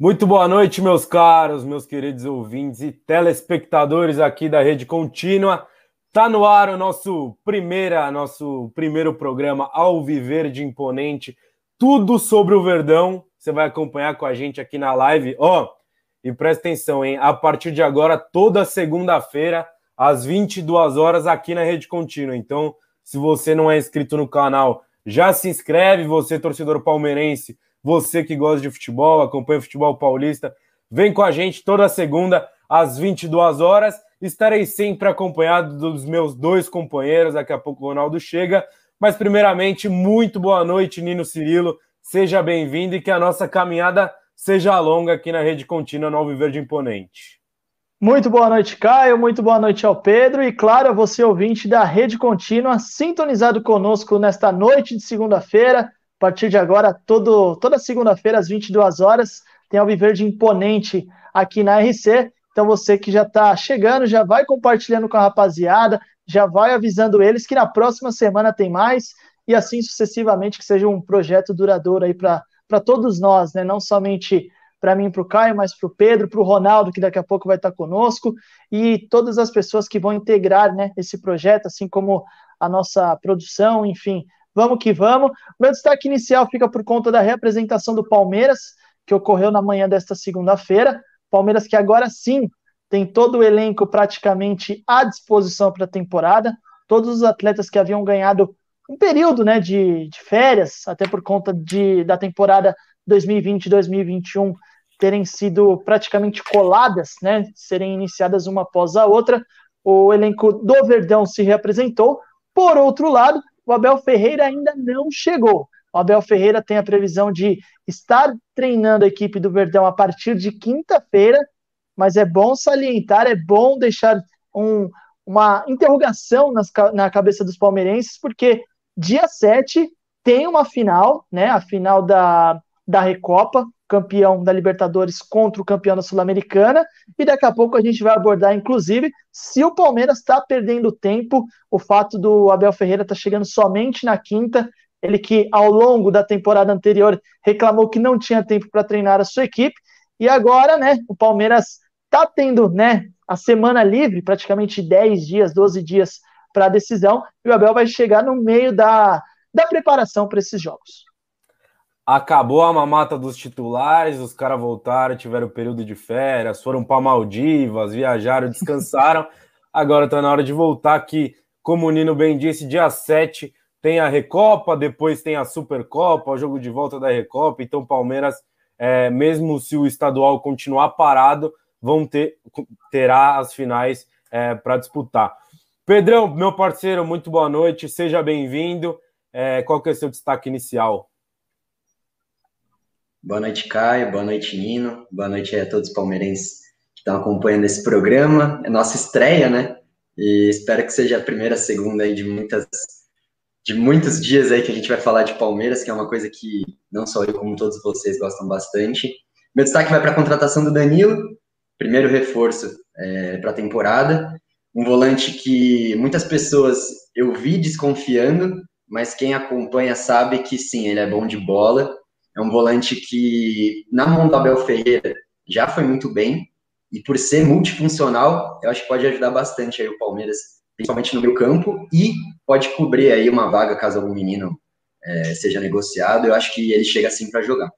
Muito boa noite, meus caros, meus queridos ouvintes e telespectadores aqui da Rede Contínua. Tá no ar o nosso primeira, nosso primeiro programa ao viver de imponente, tudo sobre o Verdão. Você vai acompanhar com a gente aqui na live. Ó, oh, e presta atenção, hein? A partir de agora, toda segunda-feira, às 22 horas, aqui na Rede Contínua. Então, se você não é inscrito no canal, já se inscreve, você torcedor palmeirense você que gosta de futebol, acompanha o futebol paulista, vem com a gente toda segunda às 22 horas. Estarei sempre acompanhado dos meus dois companheiros. Daqui a pouco o Ronaldo chega. Mas, primeiramente, muito boa noite, Nino Cirilo. Seja bem-vindo e que a nossa caminhada seja longa aqui na Rede Contínua no Alviverde Imponente. Muito boa noite, Caio. Muito boa noite ao Pedro. E, claro, a você, ouvinte da Rede Contínua, sintonizado conosco nesta noite de segunda-feira. A partir de agora, todo, toda segunda-feira, às 22 horas, tem Alviverde Imponente aqui na RC. Então, você que já está chegando, já vai compartilhando com a rapaziada, já vai avisando eles que na próxima semana tem mais, e assim sucessivamente, que seja um projeto duradouro aí para todos nós, né? Não somente para mim, para o Caio, mas para o Pedro, para o Ronaldo, que daqui a pouco vai estar conosco, e todas as pessoas que vão integrar né, esse projeto, assim como a nossa produção, enfim, Vamos que vamos. O meu destaque inicial fica por conta da reapresentação do Palmeiras, que ocorreu na manhã desta segunda-feira. Palmeiras que agora sim tem todo o elenco praticamente à disposição para a temporada. Todos os atletas que haviam ganhado um período né, de, de férias, até por conta de, da temporada 2020-2021 terem sido praticamente coladas, né, serem iniciadas uma após a outra. O elenco do Verdão se reapresentou. Por outro lado, o Abel Ferreira ainda não chegou. O Abel Ferreira tem a previsão de estar treinando a equipe do Verdão a partir de quinta-feira, mas é bom salientar, é bom deixar um, uma interrogação nas, na cabeça dos palmeirenses, porque dia 7 tem uma final, né? A final da, da Recopa, campeão da Libertadores contra o campeão da Sul-Americana, e daqui a pouco a gente vai abordar, inclusive, se o Palmeiras está perdendo tempo, o fato do Abel Ferreira estar tá chegando somente na quinta, ele que ao longo da temporada anterior reclamou que não tinha tempo para treinar a sua equipe, e agora, né, o Palmeiras está tendo, né, a semana livre, praticamente 10 dias, 12 dias para a decisão, e o Abel vai chegar no meio da, da preparação para esses jogos. Acabou a mamata dos titulares, os caras voltaram, tiveram período de férias, foram para Maldivas, viajaram, descansaram. Agora está na hora de voltar que, como o Nino bem disse, dia 7 tem a Recopa, depois tem a Supercopa, o jogo de volta da Recopa. Então, Palmeiras, é, mesmo se o estadual continuar parado, vão ter terá as finais é, para disputar. Pedrão, meu parceiro, muito boa noite, seja bem-vindo. É, qual que é o seu destaque inicial? Boa noite, Caio. Boa noite, Nino. Boa noite a todos os palmeirenses que estão acompanhando esse programa. É nossa estreia, né? E espero que seja a primeira, segunda aí de muitas de muitos dias aí que a gente vai falar de Palmeiras, que é uma coisa que não só eu, como todos vocês gostam bastante. Meu destaque vai para a contratação do Danilo, primeiro reforço é, para a temporada. Um volante que muitas pessoas eu vi desconfiando, mas quem acompanha sabe que sim, ele é bom de bola é um volante que, na mão do Abel Ferreira, já foi muito bem. E por ser multifuncional, eu acho que pode ajudar bastante aí o Palmeiras, principalmente no meio campo, e pode cobrir aí uma vaga caso algum menino é, seja negociado. Eu acho que ele chega assim para jogar.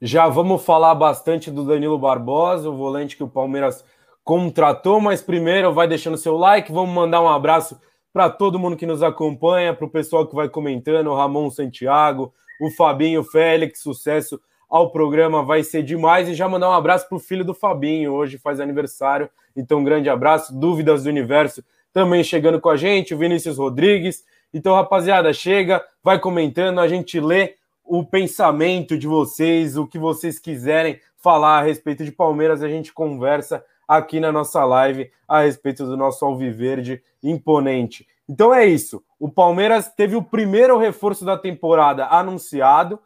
Já vamos falar bastante do Danilo Barbosa, o volante que o Palmeiras contratou, mas primeiro vai deixando seu like, vamos mandar um abraço para todo mundo que nos acompanha, para o pessoal que vai comentando, Ramon Santiago, o Fabinho Félix, sucesso ao programa, vai ser demais. E já mandar um abraço para o filho do Fabinho, hoje faz aniversário, então um grande abraço. Dúvidas do Universo também chegando com a gente, o Vinícius Rodrigues. Então, rapaziada, chega, vai comentando, a gente lê o pensamento de vocês, o que vocês quiserem falar a respeito de Palmeiras, a gente conversa aqui na nossa live a respeito do nosso Alviverde imponente. Então é isso. O Palmeiras teve o primeiro reforço da temporada anunciado,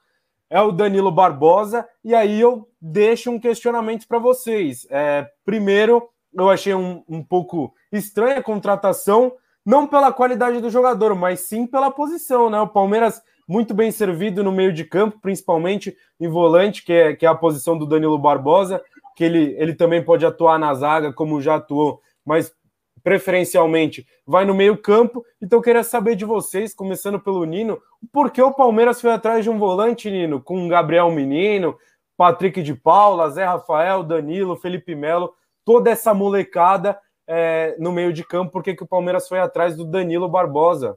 é o Danilo Barbosa, e aí eu deixo um questionamento para vocês. É, primeiro, eu achei um, um pouco estranha a contratação, não pela qualidade do jogador, mas sim pela posição, né? O Palmeiras muito bem servido no meio de campo, principalmente em volante, que é, que é a posição do Danilo Barbosa, que ele, ele também pode atuar na zaga, como já atuou, mas preferencialmente vai no meio campo. Então, eu queria saber de vocês, começando pelo Nino, por que o Palmeiras foi atrás de um volante, Nino, com Gabriel Menino, Patrick de Paula, Zé Rafael, Danilo, Felipe Melo, toda essa molecada é, no meio de campo, por que, que o Palmeiras foi atrás do Danilo Barbosa?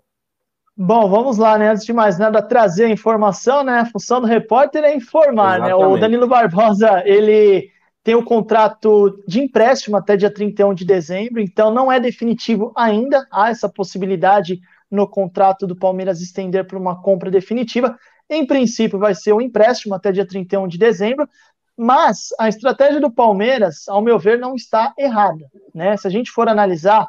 Bom, vamos lá, né? Antes de mais nada, trazer a informação, né? A função do repórter é informar, Exatamente. né? O Danilo Barbosa, ele tem o contrato de empréstimo até dia 31 de dezembro, então não é definitivo ainda. Há essa possibilidade no contrato do Palmeiras estender para uma compra definitiva. Em princípio, vai ser um empréstimo até dia 31 de dezembro, mas a estratégia do Palmeiras, ao meu ver, não está errada. Né? Se a gente for analisar,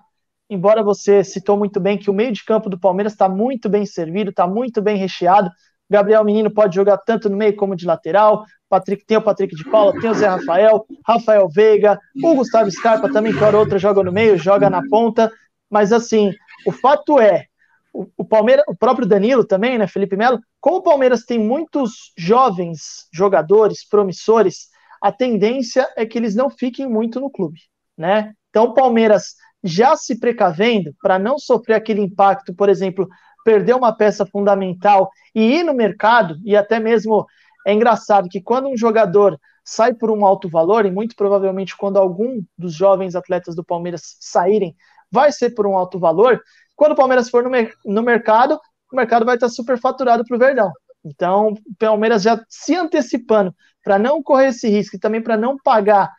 embora você citou muito bem que o meio de campo do Palmeiras está muito bem servido, está muito bem recheado. Gabriel Menino pode jogar tanto no meio como de lateral. Patrick tem o Patrick de Paula, tem o Zé Rafael, Rafael Veiga, o Gustavo Scarpa também, que hora outra joga no meio, joga na ponta. Mas assim, o fato é, o, o Palmeiras, o próprio Danilo também, né, Felipe Melo, como o Palmeiras tem muitos jovens jogadores promissores, a tendência é que eles não fiquem muito no clube, né? Então o Palmeiras já se precavendo para não sofrer aquele impacto, por exemplo, perder uma peça fundamental e ir no mercado, e até mesmo é engraçado que quando um jogador sai por um alto valor, e muito provavelmente quando algum dos jovens atletas do Palmeiras saírem, vai ser por um alto valor, quando o Palmeiras for no, no mercado, o mercado vai estar super faturado para o Verdão. Então, o Palmeiras já se antecipando para não correr esse risco e também para não pagar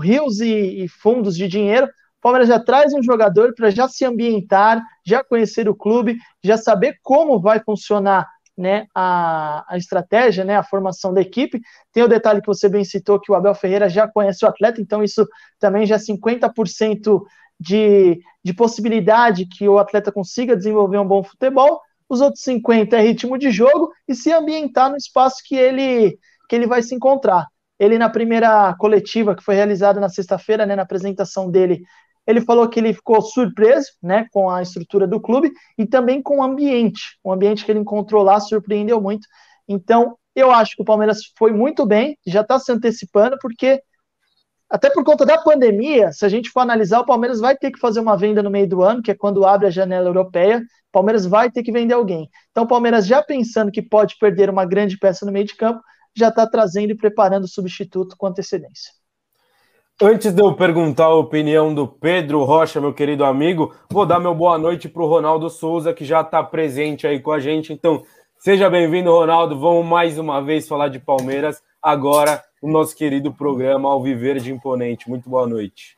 rios e, e, fundos de dinheiro, o Palmeiras já traz um jogador para já se ambientar, já conhecer o clube, já saber como vai funcionar né, a, a estratégia, né, a formação da equipe. Tem o detalhe que você bem citou, que o Abel Ferreira já conhece o atleta, então isso também já é 50% de, de possibilidade que o atleta consiga desenvolver um bom futebol, os outros 50 é ritmo de jogo e se ambientar no espaço que ele, que ele vai se encontrar. Ele, na primeira coletiva que foi realizada na sexta-feira, né, na apresentação dele, ele falou que ele ficou surpreso né, com a estrutura do clube e também com o ambiente. O ambiente que ele encontrou lá surpreendeu muito. Então, eu acho que o Palmeiras foi muito bem, já está se antecipando, porque até por conta da pandemia, se a gente for analisar, o Palmeiras vai ter que fazer uma venda no meio do ano, que é quando abre a janela europeia. O Palmeiras vai ter que vender alguém. Então, o Palmeiras, já pensando que pode perder uma grande peça no meio de campo, já está trazendo e preparando o substituto com antecedência. Antes de eu perguntar a opinião do Pedro Rocha, meu querido amigo, vou dar meu boa noite para o Ronaldo Souza, que já está presente aí com a gente. Então, seja bem-vindo, Ronaldo. Vamos mais uma vez falar de Palmeiras agora o nosso querido programa Alviverde Imponente. Muito boa noite.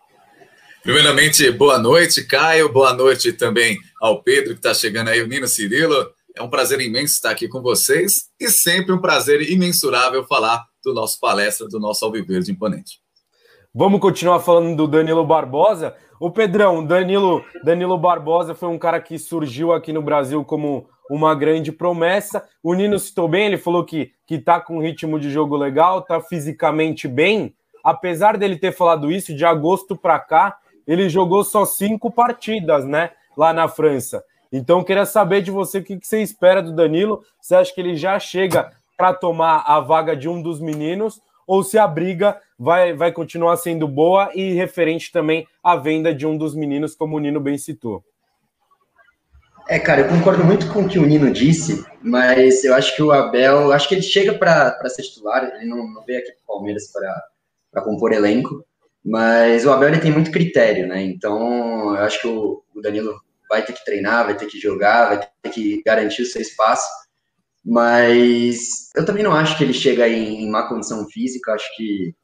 Primeiramente, boa noite, Caio. Boa noite também ao Pedro, que está chegando aí, o Nino Cirilo. É um prazer imenso estar aqui com vocês e sempre um prazer imensurável falar do nosso palestra, do nosso Alviverde Imponente. Vamos continuar falando do Danilo Barbosa. O Pedrão, Danilo, Danilo Barbosa foi um cara que surgiu aqui no Brasil como uma grande promessa. O Nino citou bem, ele falou que, que tá com um ritmo de jogo legal, tá fisicamente bem. Apesar dele ter falado isso, de agosto para cá, ele jogou só cinco partidas, né? Lá na França. Então, queria saber de você o que, que você espera do Danilo. Você acha que ele já chega para tomar a vaga de um dos meninos? Ou se a briga vai, vai continuar sendo boa e referente também à venda de um dos meninos, como o Nino bem citou? É, cara, eu concordo muito com o que o Nino disse, mas eu acho que o Abel, acho que ele chega para ser titular, ele não, não veio aqui para o Palmeiras para compor elenco, mas o Abel ele tem muito critério, né? Então eu acho que o, o Danilo vai ter que treinar, vai ter que jogar, vai ter que garantir o seu espaço, mas eu também não acho que ele chega em, em má condição física, acho que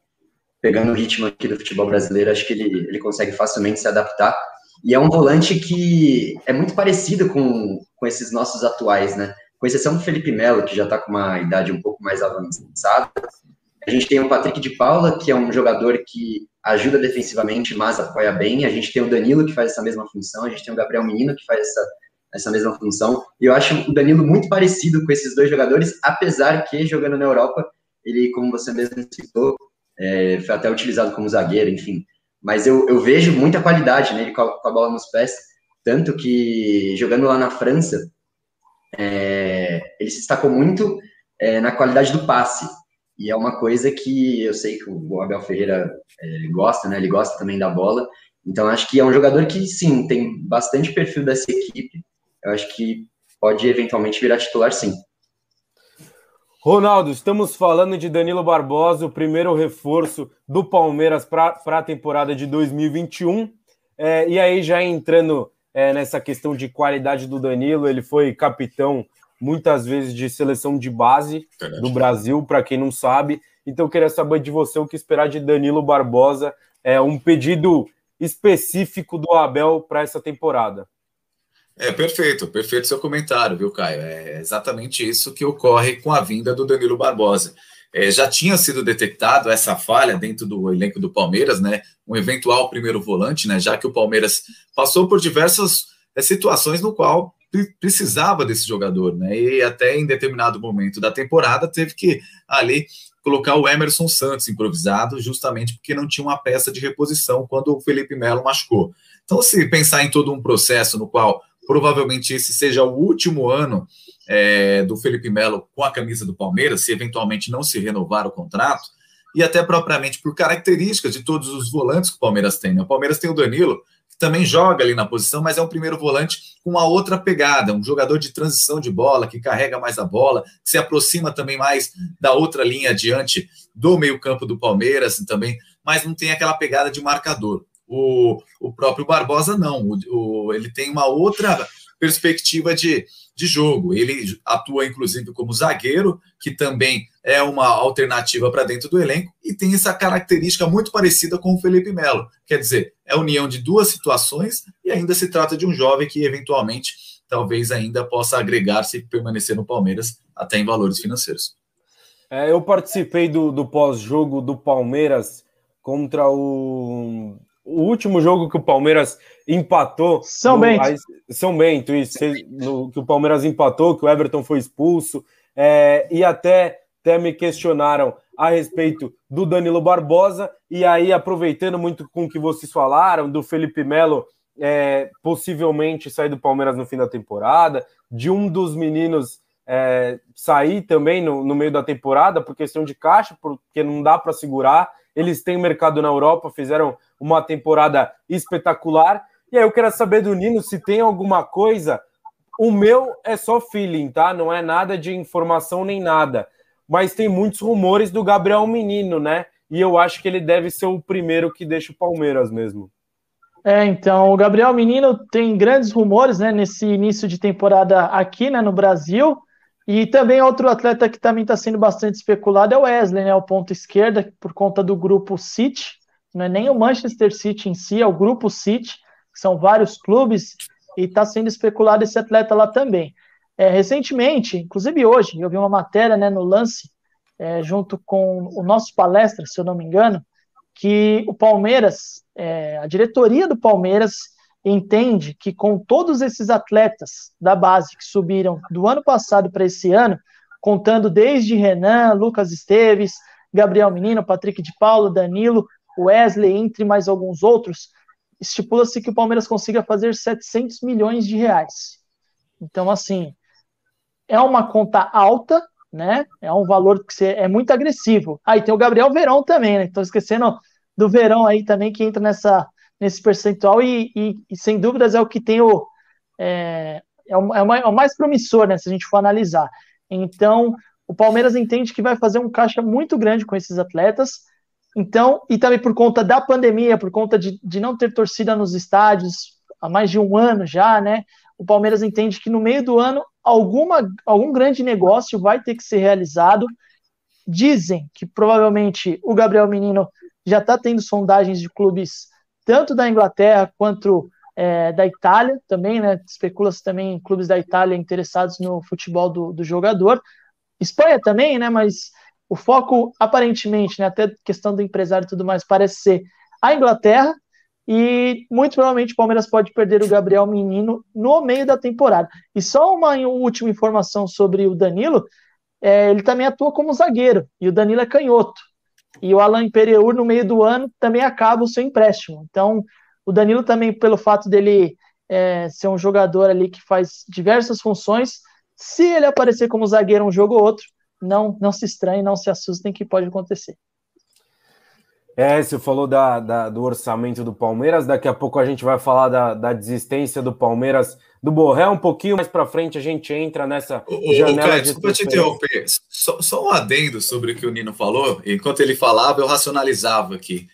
pegando o ritmo aqui do futebol brasileiro, acho que ele, ele consegue facilmente se adaptar. E é um volante que é muito parecido com, com esses nossos atuais, né? Com exceção do Felipe Melo, que já está com uma idade um pouco mais avançada. A gente tem o Patrick de Paula, que é um jogador que ajuda defensivamente, mas apoia bem. A gente tem o Danilo, que faz essa mesma função. A gente tem o Gabriel Menino, que faz essa, essa mesma função. E eu acho o Danilo muito parecido com esses dois jogadores, apesar que, jogando na Europa, ele, como você mesmo citou, é, foi até utilizado como zagueiro, enfim mas eu, eu vejo muita qualidade nele com a, com a, bola nos pés, tanto que jogando lá na França, é, ele se destacou muito é, na qualidade do passe. E é uma coisa que eu sei que o Abel Ferreira é, gosta, né? Ele gosta também da bola. Então acho que é um jogador que sim tem bastante perfil dessa equipe. Eu acho que pode eventualmente virar titular, sim. Ronaldo, estamos falando de Danilo Barbosa, o primeiro reforço do Palmeiras para a temporada de 2021. É, e aí, já entrando é, nessa questão de qualidade do Danilo, ele foi capitão muitas vezes de seleção de base do Brasil, para quem não sabe. Então, eu queria saber de você o que esperar de Danilo Barbosa, é um pedido específico do Abel para essa temporada. É perfeito, perfeito seu comentário, viu, Caio? É exatamente isso que ocorre com a vinda do Danilo Barbosa. É, já tinha sido detectado essa falha dentro do elenco do Palmeiras, né? Um eventual primeiro volante, né? Já que o Palmeiras passou por diversas é, situações no qual precisava desse jogador, né? E até em determinado momento da temporada teve que ali colocar o Emerson Santos improvisado, justamente porque não tinha uma peça de reposição quando o Felipe Melo machucou. Então, se pensar em todo um processo no qual provavelmente esse seja o último ano é, do Felipe Melo com a camisa do Palmeiras, se eventualmente não se renovar o contrato, e até propriamente por características de todos os volantes que o Palmeiras tem. Né? O Palmeiras tem o Danilo, que também joga ali na posição, mas é um primeiro volante com uma outra pegada, um jogador de transição de bola, que carrega mais a bola, que se aproxima também mais da outra linha adiante do meio-campo do Palmeiras também, mas não tem aquela pegada de marcador. O, o próprio Barbosa não, o, o, ele tem uma outra perspectiva de, de jogo. Ele atua, inclusive, como zagueiro, que também é uma alternativa para dentro do elenco, e tem essa característica muito parecida com o Felipe Melo. Quer dizer, é a união de duas situações e ainda se trata de um jovem que, eventualmente, talvez ainda possa agregar-se e permanecer no Palmeiras, até em valores financeiros. É, eu participei do, do pós-jogo do Palmeiras contra o o último jogo que o Palmeiras empatou. São no, Bento. Aí, São Bento, isso. No, que o Palmeiras empatou, que o Everton foi expulso. É, e até, até me questionaram a respeito do Danilo Barbosa. E aí, aproveitando muito com o que vocês falaram, do Felipe Melo é, possivelmente sair do Palmeiras no fim da temporada, de um dos meninos é, sair também no, no meio da temporada por questão de caixa, porque não dá para segurar. Eles têm mercado na Europa, fizeram uma temporada espetacular. E aí eu quero saber do Nino se tem alguma coisa. O meu é só feeling, tá? Não é nada de informação nem nada. Mas tem muitos rumores do Gabriel Menino, né? E eu acho que ele deve ser o primeiro que deixa o Palmeiras mesmo. É, então, o Gabriel Menino tem grandes rumores, né, nesse início de temporada aqui, né, no Brasil. E também outro atleta que também está sendo bastante especulado é o Wesley, né, o ponto esquerda, por conta do grupo City não é nem o Manchester City em si, é o grupo City, que são vários clubes, e está sendo especulado esse atleta lá também. É, recentemente, inclusive hoje, eu vi uma matéria né, no lance, é, junto com o nosso palestra, se eu não me engano, que o Palmeiras, é, a diretoria do Palmeiras, entende que com todos esses atletas da base que subiram do ano passado para esse ano, contando desde Renan, Lucas Esteves, Gabriel Menino, Patrick de Paulo, Danilo, Wesley, entre mais alguns outros, estipula-se que o Palmeiras consiga fazer 700 milhões de reais. Então, assim, é uma conta alta, né? É um valor que é muito agressivo. Aí ah, tem o Gabriel Verão também, né? Estou esquecendo do Verão aí também, que entra nessa, nesse percentual e, e, e sem dúvidas é o que tem o. É, é, o, é o mais promissor, né? Se a gente for analisar. Então, o Palmeiras entende que vai fazer um caixa muito grande com esses atletas então, e também por conta da pandemia, por conta de, de não ter torcida nos estádios há mais de um ano já, né? O Palmeiras entende que no meio do ano alguma, algum grande negócio vai ter que ser realizado. Dizem que provavelmente o Gabriel Menino já está tendo sondagens de clubes tanto da Inglaterra quanto é, da Itália também, né? Especula-se também em clubes da Itália interessados no futebol do, do jogador. Espanha também, né? Mas o foco, aparentemente, né, até questão do empresário e tudo mais, parece ser a Inglaterra. E muito provavelmente o Palmeiras pode perder o Gabriel Menino no meio da temporada. E só uma última informação sobre o Danilo: é, ele também atua como zagueiro, e o Danilo é canhoto. E o Alan Pereur, no meio do ano, também acaba o seu empréstimo. Então, o Danilo também, pelo fato dele é, ser um jogador ali que faz diversas funções, Se ele aparecer como zagueiro um jogo ou outro, não, não se estranhe, não se assustem que pode acontecer. É, você falou da, da, do orçamento do Palmeiras, daqui a pouco a gente vai falar da, da desistência do Palmeiras do Borré, um pouquinho mais para frente a gente entra nessa ô, janela. Ô, de desculpa te interromper, só, só um adendo sobre o que o Nino falou, enquanto ele falava eu racionalizava aqui,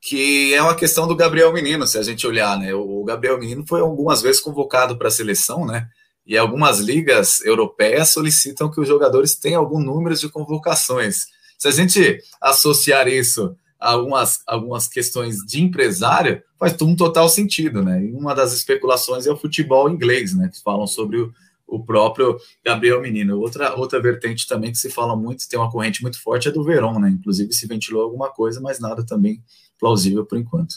que é uma questão do Gabriel Menino, se a gente olhar, né, o Gabriel Menino foi algumas vezes convocado para a seleção, né, e algumas ligas europeias solicitam que os jogadores tenham algum número de convocações. Se a gente associar isso algumas, algumas questões de empresário, faz um total sentido, né? E uma das especulações é o futebol inglês, né? Que falam sobre o, o próprio Gabriel Menino. Outra, outra vertente também que se fala muito, tem uma corrente muito forte, é do Verón, né? Inclusive se ventilou alguma coisa, mas nada também plausível por enquanto.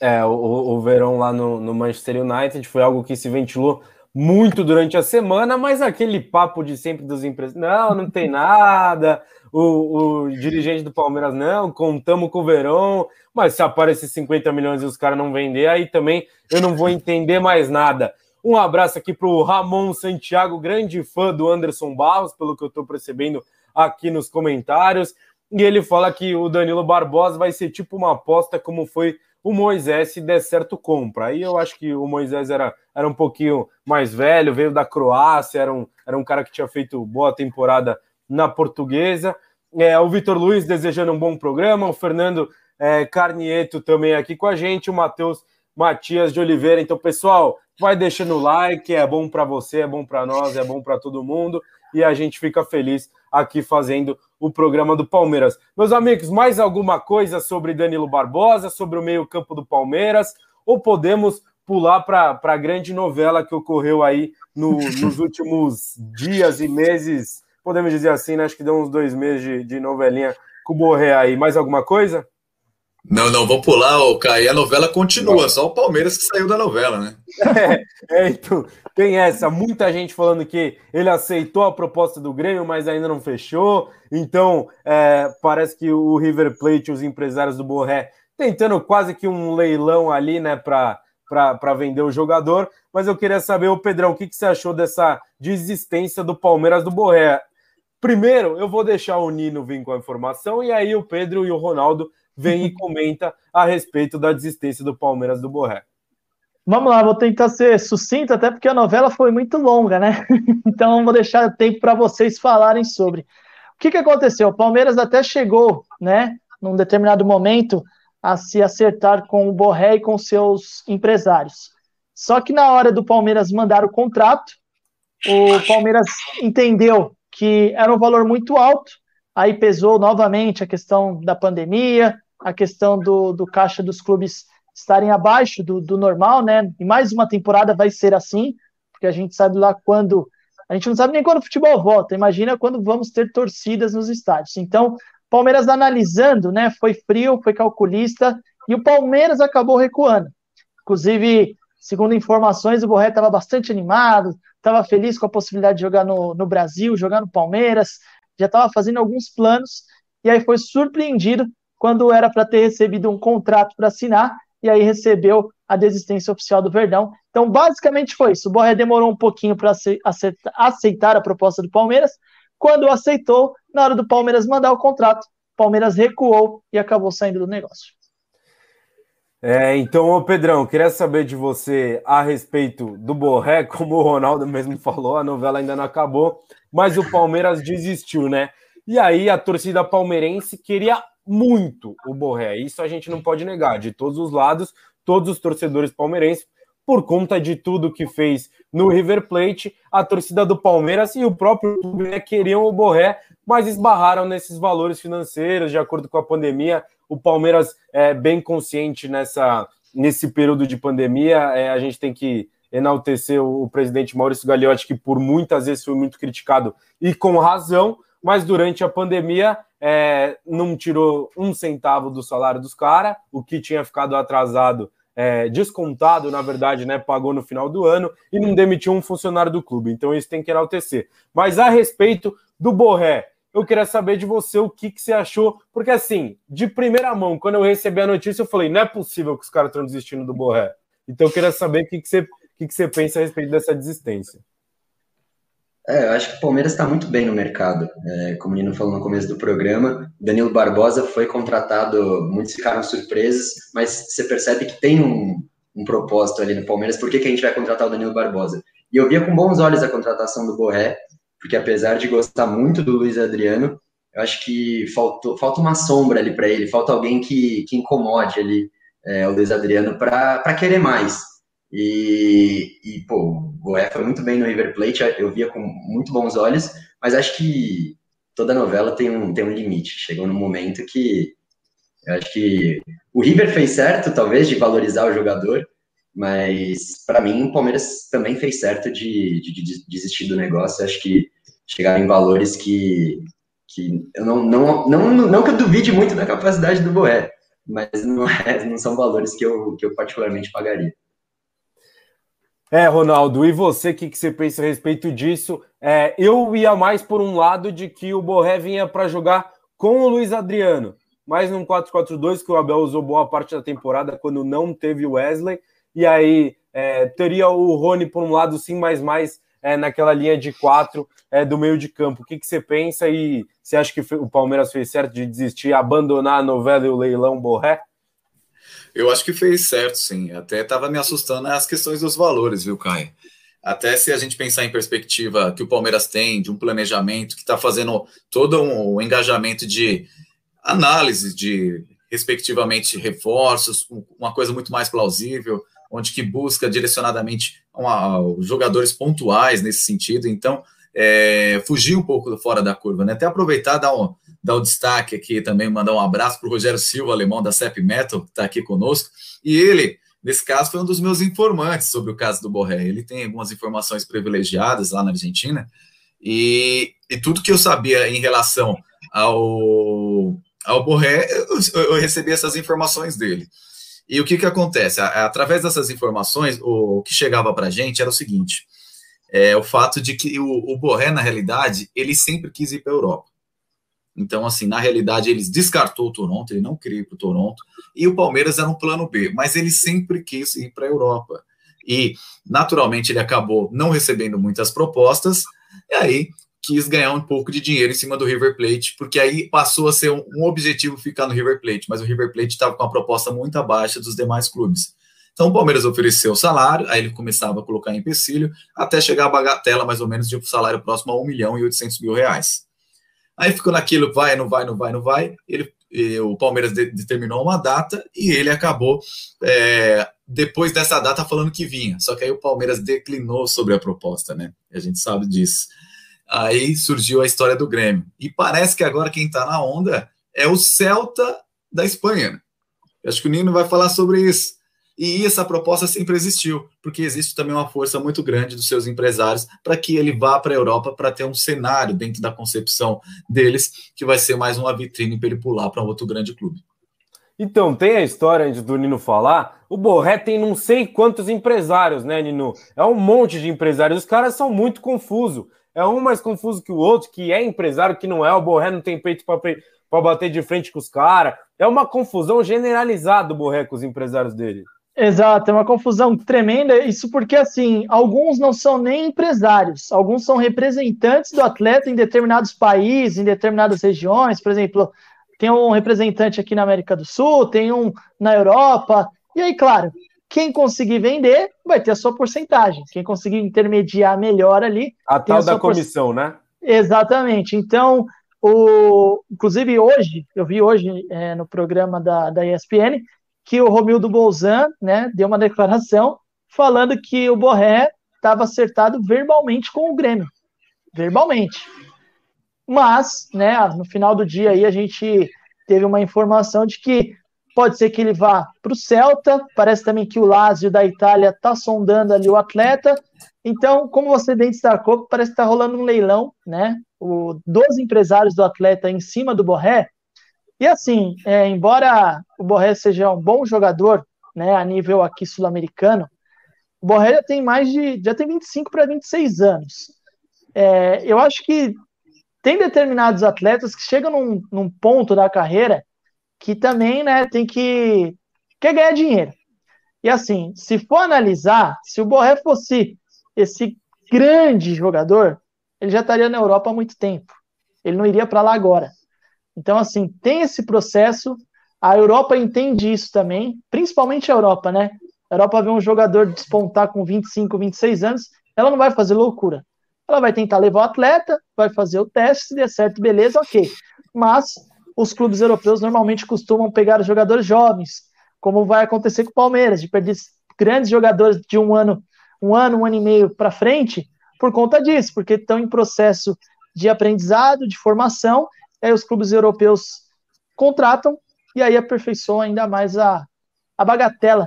É, o, o Verón lá no, no Manchester United foi algo que se ventilou muito durante a semana, mas aquele papo de sempre dos empresários, não, não tem nada, o, o, dirigente do Palmeiras, não, contamos com o Verão, mas se aparecer 50 milhões e os caras não vender, aí também eu não vou entender mais nada. Um abraço aqui para o Ramon Santiago, grande fã do Anderson Barros, pelo que eu estou percebendo aqui nos comentários. E ele fala que o Danilo Barbosa vai ser tipo uma aposta, como foi o Moisés, se der certo, compra. Aí eu acho que o Moisés era, era um pouquinho mais velho, veio da Croácia, era um, era um cara que tinha feito boa temporada na portuguesa. É, o Vitor Luiz desejando um bom programa, o Fernando é, Carnieto também aqui com a gente, o Matheus Matias de Oliveira. Então, pessoal, vai deixando o like, é bom para você, é bom para nós, é bom para todo mundo e a gente fica feliz aqui fazendo o programa do Palmeiras. Meus amigos, mais alguma coisa sobre Danilo Barbosa, sobre o meio-campo do Palmeiras, ou podemos pular para a grande novela que ocorreu aí no, nos últimos dias e meses, podemos dizer assim, né? Acho que deu uns dois meses de, de novelinha com o Borré aí. Mais alguma coisa? Não, não, vamos pular, o Caio. A novela continua, só o Palmeiras que saiu da novela, né? É, é, então, tem essa. Muita gente falando que ele aceitou a proposta do Grêmio, mas ainda não fechou. Então, é, parece que o River Plate, os empresários do Borré, tentando quase que um leilão ali, né, para vender o jogador. Mas eu queria saber, o Pedrão, o que, que você achou dessa desistência do Palmeiras do Borré? Primeiro, eu vou deixar o Nino vir com a informação, e aí o Pedro e o Ronaldo vem e comenta a respeito da desistência do Palmeiras do Borré. Vamos lá, vou tentar ser sucinto, até porque a novela foi muito longa, né? Então vou deixar tempo para vocês falarem sobre. O que, que aconteceu? O Palmeiras até chegou, né, num determinado momento, a se acertar com o Borré e com seus empresários. Só que na hora do Palmeiras mandar o contrato, o Palmeiras entendeu que era um valor muito alto, aí pesou novamente a questão da pandemia, a questão do, do caixa dos clubes estarem abaixo do, do normal, né? E mais uma temporada vai ser assim, porque a gente sabe lá quando. A gente não sabe nem quando o futebol volta, imagina quando vamos ter torcidas nos estádios. Então, Palmeiras analisando, né? Foi frio, foi calculista, e o Palmeiras acabou recuando. Inclusive, segundo informações, o Borré estava bastante animado, estava feliz com a possibilidade de jogar no, no Brasil, jogar no Palmeiras, já estava fazendo alguns planos, e aí foi surpreendido quando era para ter recebido um contrato para assinar, e aí recebeu a desistência oficial do Verdão. Então, basicamente foi isso. O Borré demorou um pouquinho para aceitar a proposta do Palmeiras. Quando aceitou, na hora do Palmeiras mandar o contrato, o Palmeiras recuou e acabou saindo do negócio. É, então, Pedrão, queria saber de você a respeito do Borré, como o Ronaldo mesmo falou, a novela ainda não acabou, mas o Palmeiras desistiu, né? E aí a torcida palmeirense queria muito o Borré. Isso a gente não pode negar, de todos os lados, todos os torcedores palmeirenses, por conta de tudo que fez no River Plate, a torcida do Palmeiras e o próprio clube né, queriam o Borré, mas esbarraram nesses valores financeiros, de acordo com a pandemia. O Palmeiras é bem consciente nessa, nesse período de pandemia. É, a gente tem que enaltecer o, o presidente Maurício Gagliotti, que por muitas vezes foi muito criticado e com razão, mas durante a pandemia é, não tirou um centavo do salário dos caras, o que tinha ficado atrasado, é, descontado, na verdade, né, pagou no final do ano e não demitiu um funcionário do clube. Então isso tem que enaltecer. Mas a respeito do Borré, eu queria saber de você o que, que você achou, porque assim, de primeira mão, quando eu recebi a notícia, eu falei, não é possível que os caras estão desistindo do Borré. Então eu queria saber o que, que, você, o que, que você pensa a respeito dessa desistência. É, eu acho que o Palmeiras está muito bem no mercado. É, como o Nino falou no começo do programa, Danilo Barbosa foi contratado, muitos ficaram surpresos, mas você percebe que tem um, um propósito ali no Palmeiras. Por que, que a gente vai contratar o Danilo Barbosa? E eu via com bons olhos a contratação do Borré, porque apesar de gostar muito do Luiz Adriano, eu acho que faltou, falta uma sombra ali para ele, falta alguém que, que incomode ali é, o Luiz Adriano para querer mais. E, e, pô, o Goé foi muito bem no River Plate, eu via com muito bons olhos, mas acho que toda novela tem um, tem um limite. Chegou num momento que eu acho que o River fez certo, talvez, de valorizar o jogador, mas para mim o Palmeiras também fez certo de, de, de desistir do negócio. Eu acho que chegaram em valores que, que eu não, não, não, não que eu duvide muito da capacidade do Boé, mas não, é, não são valores que eu, que eu particularmente pagaria. É, Ronaldo, e você, o que, que, você pensa a respeito disso? É, eu ia mais por um lado de que o Borré vinha para jogar com o Luiz Adriano, mais num 4-4-2 que o Abel usou boa parte da temporada quando não teve o Wesley, e aí é, teria o Rony por um lado sim, mas mais é, naquela linha de quatro é, do meio de campo. O que, que você pensa e você acha que o Palmeiras fez certo de desistir, abandonar a novela e o leilão Borré? Eu acho que fez certo, sim. Até estava me assustando as questões dos valores, viu, Caio? Até se a gente pensar em perspectiva que o Palmeiras tem, de um planejamento que está fazendo todo um engajamento de análise de, respectivamente, reforços, uma coisa muito mais plausível, onde que busca direcionadamente uma, jogadores pontuais nesse sentido. Então, é, fugir um pouco fora da curva, né? Até aproveitar dar um, dar o destaque aqui também, mandar um abraço para o Rogério Silva, alemão da CEP Metal, que está aqui conosco. E ele, nesse caso, foi um dos meus informantes sobre o caso do Borré. Ele tem algumas informações privilegiadas lá na Argentina. E, e tudo que eu sabia em relação ao, ao Borré, eu, eu recebi essas informações dele. E o que, que acontece? Através dessas informações, o que chegava para a gente era o seguinte: é o fato de que o, o Borré, na realidade, ele sempre quis ir para a Europa. Então, assim, na realidade, eles descartou o Toronto, ele não queria ir para o Toronto, e o Palmeiras era um plano B, mas ele sempre quis ir para a Europa. E, naturalmente, ele acabou não recebendo muitas propostas, e aí quis ganhar um pouco de dinheiro em cima do River Plate, porque aí passou a ser um, um objetivo ficar no River Plate, mas o River Plate estava com uma proposta muito abaixo dos demais clubes. Então o Palmeiras ofereceu o salário, aí ele começava a colocar empecilho, até chegar a bagatela mais ou menos de um salário próximo a 1 milhão e 800 mil reais. Aí ficou naquilo, vai, não vai, não vai, não vai. Ele, o Palmeiras de, determinou uma data e ele acabou, é, depois dessa data, falando que vinha. Só que aí o Palmeiras declinou sobre a proposta, né? A gente sabe disso. Aí surgiu a história do Grêmio. E parece que agora quem está na onda é o Celta da Espanha. Eu acho que o Nino vai falar sobre isso. E essa proposta sempre existiu, porque existe também uma força muito grande dos seus empresários para que ele vá para a Europa para ter um cenário dentro da concepção deles, que vai ser mais uma vitrine para ele pular para um outro grande clube. Então, tem a história antes do Nino falar. O Borré tem não sei quantos empresários, né, Nino? É um monte de empresários. Os caras são muito confusos. É um mais confuso que o outro, que é empresário, que não é. O Borré não tem peito para bater de frente com os caras. É uma confusão generalizada do Borré com os empresários dele. Exato, é uma confusão tremenda. Isso porque, assim, alguns não são nem empresários, alguns são representantes do atleta em determinados países, em determinadas regiões. Por exemplo, tem um representante aqui na América do Sul, tem um na Europa. E aí, claro, quem conseguir vender vai ter a sua porcentagem. Quem conseguir intermediar melhor ali. A tal a da comissão, por... né? Exatamente. Então, o... inclusive hoje, eu vi hoje é, no programa da, da ESPN que o Romildo Bolzan né, deu uma declaração falando que o Borré estava acertado verbalmente com o Grêmio. Verbalmente. Mas, né, no final do dia aí a gente teve uma informação de que pode ser que ele vá para o Celta, parece também que o Lazio da Itália está sondando ali o atleta. Então, como você bem destacou, parece que está rolando um leilão, né? O, dos empresários do atleta em cima do Borré, e assim, é, embora o Borré seja um bom jogador, né, a nível aqui sul-americano, o Borré já tem mais de, já tem 25 para 26 anos. É, eu acho que tem determinados atletas que chegam num, num, ponto da carreira que também, né, tem que quer ganhar dinheiro. E assim, se for analisar, se o Borré fosse esse grande jogador, ele já estaria na Europa há muito tempo. Ele não iria para lá agora. Então, assim, tem esse processo. A Europa entende isso também, principalmente a Europa, né? A Europa vê um jogador despontar com 25, 26 anos, ela não vai fazer loucura. Ela vai tentar levar o atleta, vai fazer o teste, se der certo, beleza, ok. Mas os clubes europeus normalmente costumam pegar os jogadores jovens, como vai acontecer com o Palmeiras, de perder grandes jogadores de um ano, um ano, um ano e meio para frente, por conta disso, porque estão em processo de aprendizado, de formação, e aí os clubes europeus contratam e aí aperfeiçoam ainda mais a, a bagatela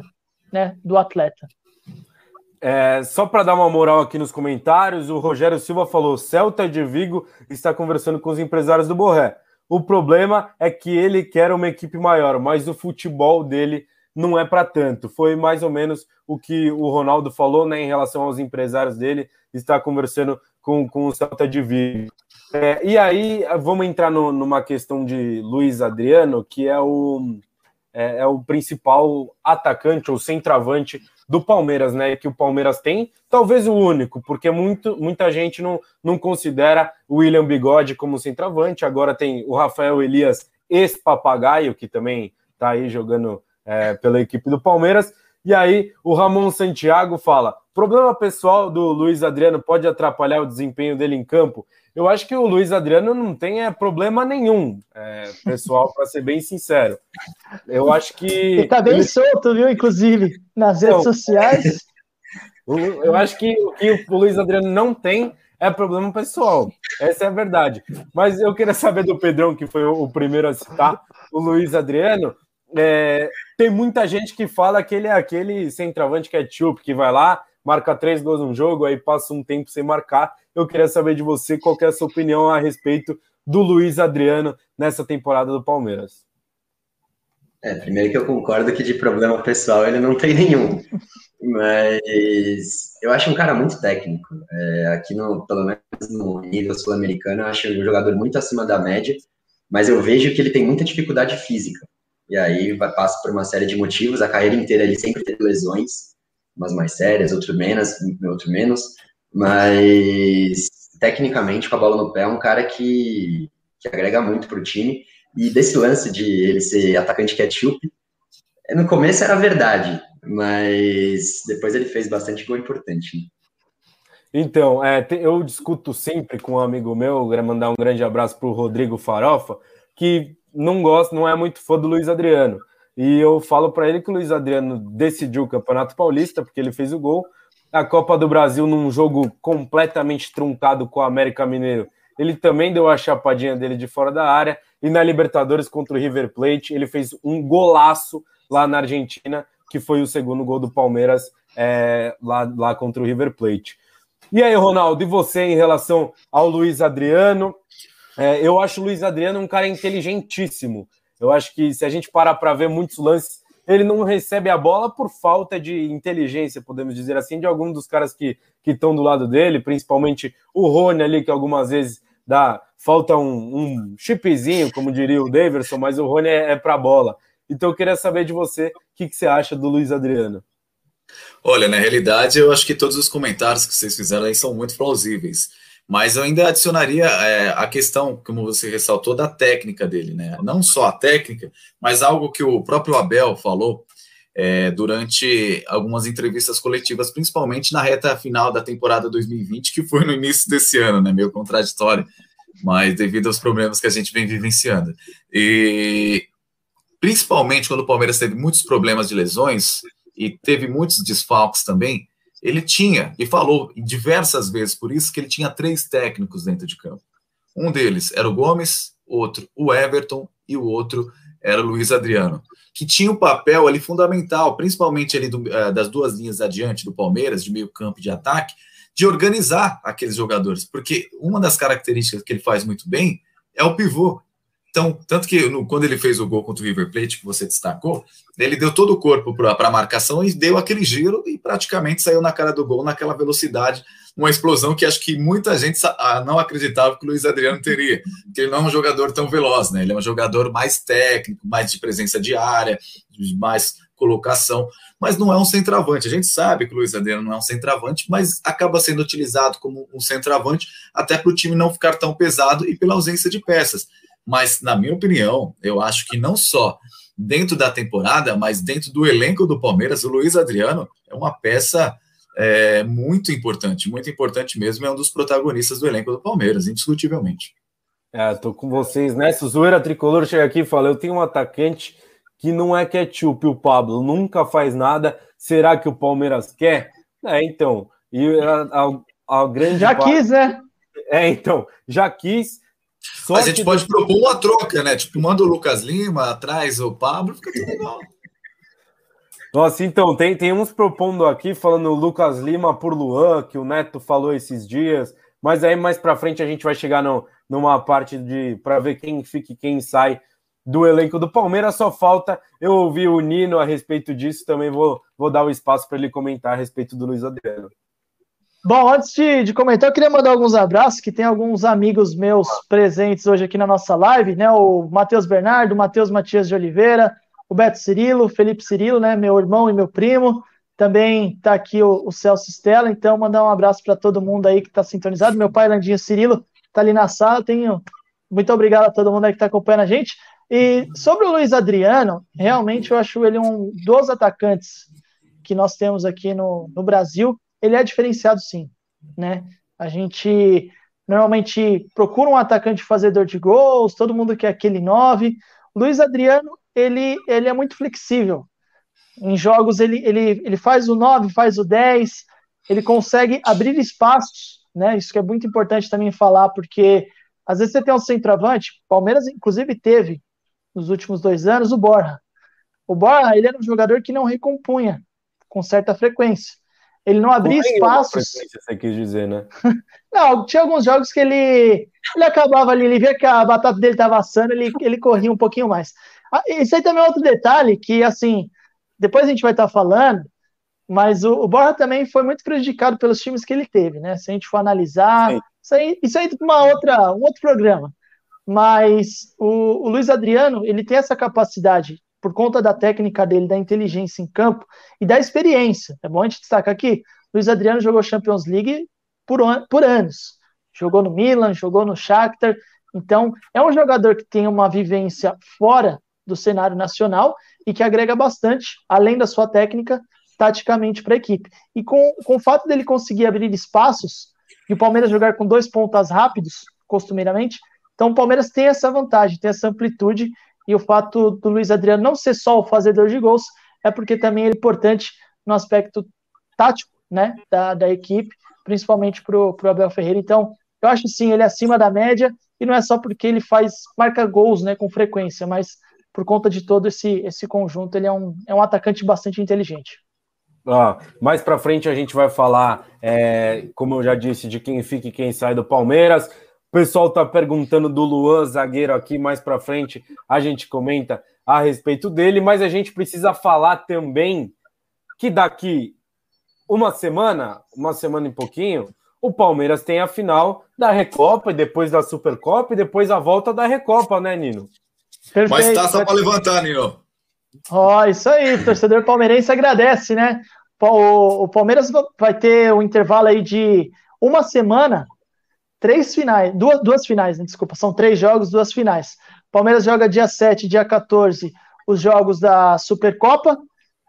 né, do atleta. É, só para dar uma moral aqui nos comentários, o Rogério Silva falou: Celta de Vigo está conversando com os empresários do Borré. O problema é que ele quer uma equipe maior, mas o futebol dele não é para tanto. Foi mais ou menos o que o Ronaldo falou né, em relação aos empresários dele, está conversando com, com o Celta de Vigo. É, e aí, vamos entrar no, numa questão de Luiz Adriano, que é o, é, é, o principal atacante ou centroavante do Palmeiras, né? Que o Palmeiras tem, talvez o único, porque muito, muita gente não, não considera o William Bigode como centroavante. Agora tem o Rafael Elias, ex-papagaio, que também está aí jogando é, pela equipe do Palmeiras. E aí o Ramon Santiago fala: problema pessoal do Luiz Adriano pode atrapalhar o desempenho dele em campo. Eu acho que o Luiz Adriano não tem é, problema nenhum, é, pessoal, para ser bem sincero. Eu acho que. Ele tá bem solto, viu? Inclusive, nas redes então, sociais. Eu acho que o que o Luiz Adriano não tem é problema pessoal. Essa é a verdade. Mas eu queria saber do Pedrão, que foi o primeiro a citar, o Luiz Adriano. É, tem muita gente que fala que ele é aquele centroavante ketchup que vai lá, marca três gols no jogo, aí passa um tempo sem marcar eu queria saber de você qual é a sua opinião a respeito do Luiz Adriano nessa temporada do Palmeiras. É, primeiro que eu concordo que de problema pessoal ele não tem nenhum. Mas eu acho um cara muito técnico. É, aqui, no, pelo menos no nível sul-americano, eu acho um jogador muito acima da média, mas eu vejo que ele tem muita dificuldade física. E aí passa por uma série de motivos. A carreira inteira ele sempre teve lesões, umas mais sérias, outras menos, outro menos. Mas, tecnicamente, com a bola no pé, é um cara que, que agrega muito para o time. E desse lance de ele ser atacante ketchup, no começo era verdade, mas depois ele fez bastante gol importante. Né? Então, é, eu discuto sempre com um amigo meu, mandar um grande abraço para o Rodrigo Farofa, que não gosta, não é muito fã do Luiz Adriano. E eu falo para ele que o Luiz Adriano decidiu o Campeonato Paulista, porque ele fez o gol, a Copa do Brasil num jogo completamente truncado com o América Mineiro. Ele também deu a chapadinha dele de fora da área. E na Libertadores contra o River Plate, ele fez um golaço lá na Argentina, que foi o segundo gol do Palmeiras é, lá, lá contra o River Plate. E aí, Ronaldo, e você em relação ao Luiz Adriano? É, eu acho o Luiz Adriano um cara inteligentíssimo. Eu acho que se a gente parar para ver muitos lances, ele não recebe a bola por falta de inteligência, podemos dizer assim, de algum dos caras que estão do lado dele, principalmente o Rony ali, que algumas vezes dá falta um, um chipzinho, como diria o Daverson, mas o Rony é, é para bola. Então eu queria saber de você o que, que você acha do Luiz Adriano. Olha, na realidade, eu acho que todos os comentários que vocês fizeram aí são muito plausíveis. Mas eu ainda adicionaria é, a questão, como você ressaltou, da técnica dele, né? Não só a técnica, mas algo que o próprio Abel falou é, durante algumas entrevistas coletivas, principalmente na reta final da temporada 2020, que foi no início desse ano, né? Meio contraditório, mas devido aos problemas que a gente vem vivenciando. E principalmente quando o Palmeiras teve muitos problemas de lesões e teve muitos desfalques também, ele tinha, e falou diversas vezes por isso, que ele tinha três técnicos dentro de campo. Um deles era o Gomes, outro o Everton e o outro era o Luiz Adriano, que tinha um papel ali fundamental, principalmente ali do, uh, das duas linhas adiante do Palmeiras, de meio campo e de ataque, de organizar aqueles jogadores, porque uma das características que ele faz muito bem é o pivô. Então, tanto que no, quando ele fez o gol contra o River Plate, que você destacou, ele deu todo o corpo para a marcação e deu aquele giro e praticamente saiu na cara do gol naquela velocidade, uma explosão que acho que muita gente ah, não acreditava que o Luiz Adriano teria, porque ele não é um jogador tão veloz, né? Ele é um jogador mais técnico, mais de presença de área, mais colocação, mas não é um centroavante. A gente sabe que o Luiz Adriano não é um centroavante, mas acaba sendo utilizado como um centroavante até para o time não ficar tão pesado e pela ausência de peças. Mas, na minha opinião, eu acho que não só dentro da temporada, mas dentro do elenco do Palmeiras, o Luiz Adriano é uma peça é, muito importante, muito importante mesmo, é um dos protagonistas do elenco do Palmeiras, indiscutivelmente. É, tô com vocês nessa. O Zoeira Tricolor chega aqui e fala: eu tenho um atacante que não é ketchup, o Pablo nunca faz nada. Será que o Palmeiras quer? É, então. E a, a, a grande. Já parte... quis, né? É, então, já quis. Mas a gente pode propor uma troca, né? Tipo, manda o Lucas Lima, atrás o Pablo, fica tudo legal. Nossa, então, tem, tem uns propondo aqui, falando Lucas Lima por Luan, que o Neto falou esses dias, mas aí mais para frente a gente vai chegar no, numa parte de para ver quem fica e quem sai do elenco do Palmeiras. Só falta eu ouvir o Nino a respeito disso, também vou, vou dar o espaço para ele comentar a respeito do Luiz Adriano. Bom, antes de, de, comentar, eu queria mandar alguns abraços, que tem alguns amigos meus presentes hoje aqui na nossa live, né? O Matheus Bernardo, o Matheus Matias de Oliveira, o Beto Cirilo, o Felipe Cirilo, né? Meu irmão e meu primo. Também está aqui o, o, Celso Stella, então mandar um abraço para todo mundo aí que está sintonizado. Meu pai, Landinho Cirilo, está ali na sala. Tenho muito obrigado a todo mundo aí que está acompanhando a gente. E sobre o Luiz Adriano, realmente eu acho ele um dos atacantes que nós temos aqui no, no Brasil ele é diferenciado sim, né? A gente normalmente procura um atacante fazedor de gols, todo mundo quer aquele 9. Luiz Adriano, ele, ele é muito flexível. Em jogos ele, ele, ele faz o 9, faz o 10, ele consegue abrir espaços, né? Isso que é muito importante também falar, porque às vezes você tem um centroavante, Palmeiras inclusive teve nos últimos dois anos o Borja. O Borja, ele era um jogador que não recompunha com certa frequência. Ele não abria espaços. Você quis dizer, né? não, tinha alguns jogos que ele, ele acabava ali, ele via que a batata dele estava assando, ele, ele corria um pouquinho mais. Ah, isso aí também é outro detalhe que, assim, depois a gente vai estar tá falando, mas o, o Borja também foi muito prejudicado pelos times que ele teve, né? Se a gente for analisar, isso aí, isso aí é uma outra, um outro programa. Mas o, o Luiz Adriano, ele tem essa capacidade por conta da técnica dele, da inteligência em campo e da experiência. É bom a gente destacar aqui: Luiz Adriano jogou Champions League por, por anos. Jogou no Milan, jogou no Shakhtar. Então, é um jogador que tem uma vivência fora do cenário nacional e que agrega bastante, além da sua técnica, taticamente para a equipe. E com, com o fato dele conseguir abrir espaços e o Palmeiras jogar com dois pontas rápidos, costumeiramente, então o Palmeiras tem essa vantagem, tem essa amplitude e o fato do Luiz Adriano não ser só o fazedor de gols é porque também é importante no aspecto tático né, da, da equipe, principalmente para o Abel Ferreira. Então, eu acho sim, ele é acima da média, e não é só porque ele faz, marca gols né, com frequência, mas por conta de todo esse, esse conjunto, ele é um, é um atacante bastante inteligente. Ah, mais para frente a gente vai falar, é, como eu já disse, de quem fica e quem sai do Palmeiras pessoal está perguntando do Luan, zagueiro aqui, mais para frente a gente comenta a respeito dele, mas a gente precisa falar também que daqui uma semana, uma semana e pouquinho, o Palmeiras tem a final da Recopa e depois da Supercopa e depois a volta da Recopa, né, Nino? Perfeito. Mas tá só para levantar, Nino. Ó, oh, isso aí, torcedor palmeirense agradece, né? O, o Palmeiras vai ter um intervalo aí de uma semana três finais, duas, duas finais, né, desculpa, são três jogos, duas finais. Palmeiras joga dia 7 dia 14 os jogos da Supercopa,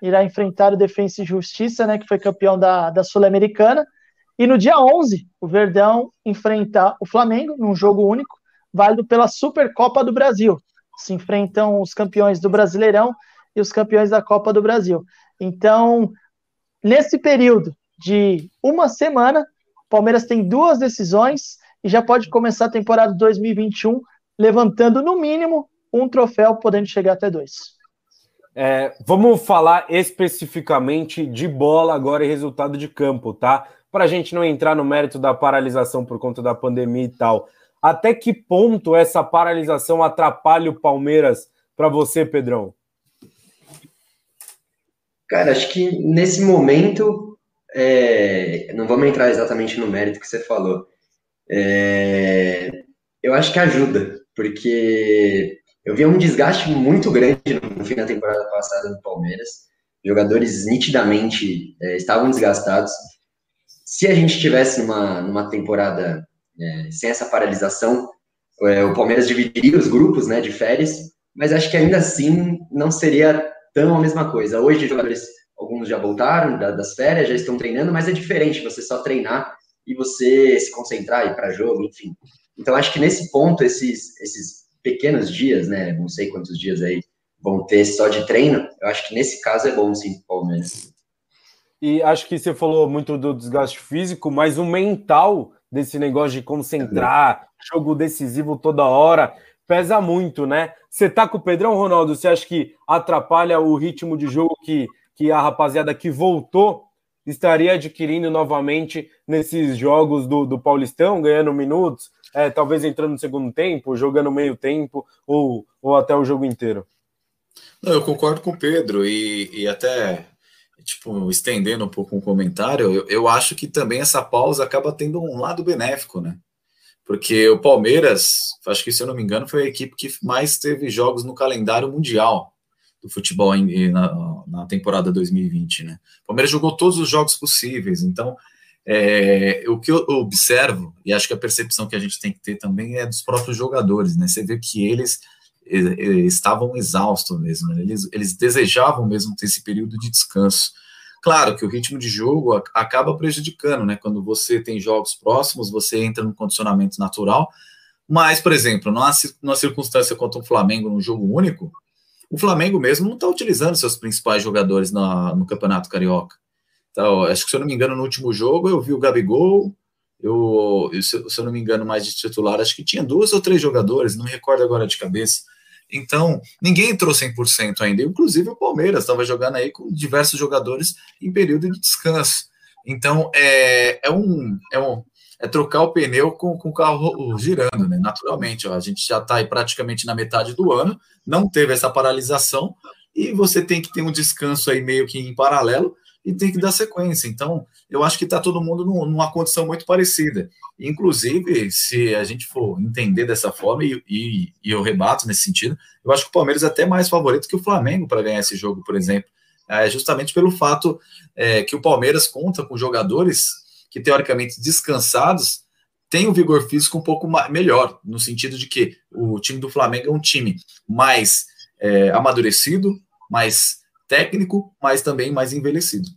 irá enfrentar o Defensa e Justiça, né, que foi campeão da, da Sul-Americana. E no dia 11, o Verdão enfrenta o Flamengo, num jogo único, válido pela Supercopa do Brasil. Se enfrentam os campeões do Brasileirão e os campeões da Copa do Brasil. Então, nesse período de uma semana, o Palmeiras tem duas decisões e já pode começar a temporada 2021 levantando no mínimo um troféu, podendo chegar até dois. É, vamos falar especificamente de bola agora e resultado de campo, tá? Para a gente não entrar no mérito da paralisação por conta da pandemia e tal. Até que ponto essa paralisação atrapalha o Palmeiras para você, Pedrão? Cara, acho que nesse momento, é... não vamos entrar exatamente no mérito que você falou, é, eu acho que ajuda, porque eu vi um desgaste muito grande no fim da temporada passada do Palmeiras. jogadores nitidamente é, estavam desgastados. Se a gente tivesse numa, numa temporada é, sem essa paralisação, é, o Palmeiras dividiria os grupos né, de férias, mas acho que ainda assim não seria tão a mesma coisa. Hoje, jogadores, alguns já voltaram das férias, já estão treinando, mas é diferente você só treinar e você se concentrar e para jogo, enfim. Então, acho que nesse ponto, esses, esses pequenos dias, né, não sei quantos dias aí vão ter só de treino, eu acho que nesse caso é bom sim, Palmeiras. E acho que você falou muito do desgaste físico, mas o mental desse negócio de concentrar, jogo decisivo toda hora, pesa muito, né? Você tá com o Pedrão, Ronaldo, você acha que atrapalha o ritmo de jogo que, que a rapaziada que voltou estaria adquirindo novamente nesses jogos do, do Paulistão, ganhando minutos, é, talvez entrando no segundo tempo, jogando meio tempo ou, ou até o jogo inteiro? Não, eu concordo com o Pedro e, e até tipo, estendendo um pouco um comentário, eu, eu acho que também essa pausa acaba tendo um lado benéfico, né? Porque o Palmeiras, acho que se eu não me engano, foi a equipe que mais teve jogos no calendário mundial do futebol em, na, na, temporada 2020, né? O Palmeiras jogou todos os jogos possíveis, então é, o que eu observo, e acho que a percepção que a gente tem que ter também é dos próprios jogadores, né? Você vê que eles estavam exaustos mesmo, né? eles, eles desejavam mesmo ter esse período de descanso. Claro que o ritmo de jogo acaba prejudicando, né? Quando você tem jogos próximos, você entra no condicionamento natural. Mas, por exemplo, numa, numa circunstância contra o Flamengo num jogo único, o Flamengo mesmo não está utilizando seus principais jogadores na, no Campeonato Carioca. Então, acho que, se eu não me engano, no último jogo eu vi o Gabigol, eu, se, eu não me engano, mais de titular, acho que tinha duas ou três jogadores, não me recordo agora de cabeça. Então, ninguém entrou 100% ainda. Inclusive, o Palmeiras estava jogando aí com diversos jogadores em período de descanso. Então, é, é, um, é, um, é trocar o pneu com, com o carro girando, né? Naturalmente, ó, a gente já está aí praticamente na metade do ano, não teve essa paralisação, e você tem que ter um descanso aí meio que em paralelo e tem que dar sequência. Então, eu acho que está todo mundo numa condição muito parecida. Inclusive, se a gente for entender dessa forma, e, e, e, eu rebato nesse sentido, eu acho que o Palmeiras é até mais favorito que o Flamengo para ganhar esse jogo, por exemplo. É justamente pelo fato é, que o Palmeiras conta com jogadores que, teoricamente, descansados, têm o vigor físico um pouco melhor, no sentido de que o time do Flamengo é um time mais é, amadurecido, mais técnico, mas também mais envelhecido.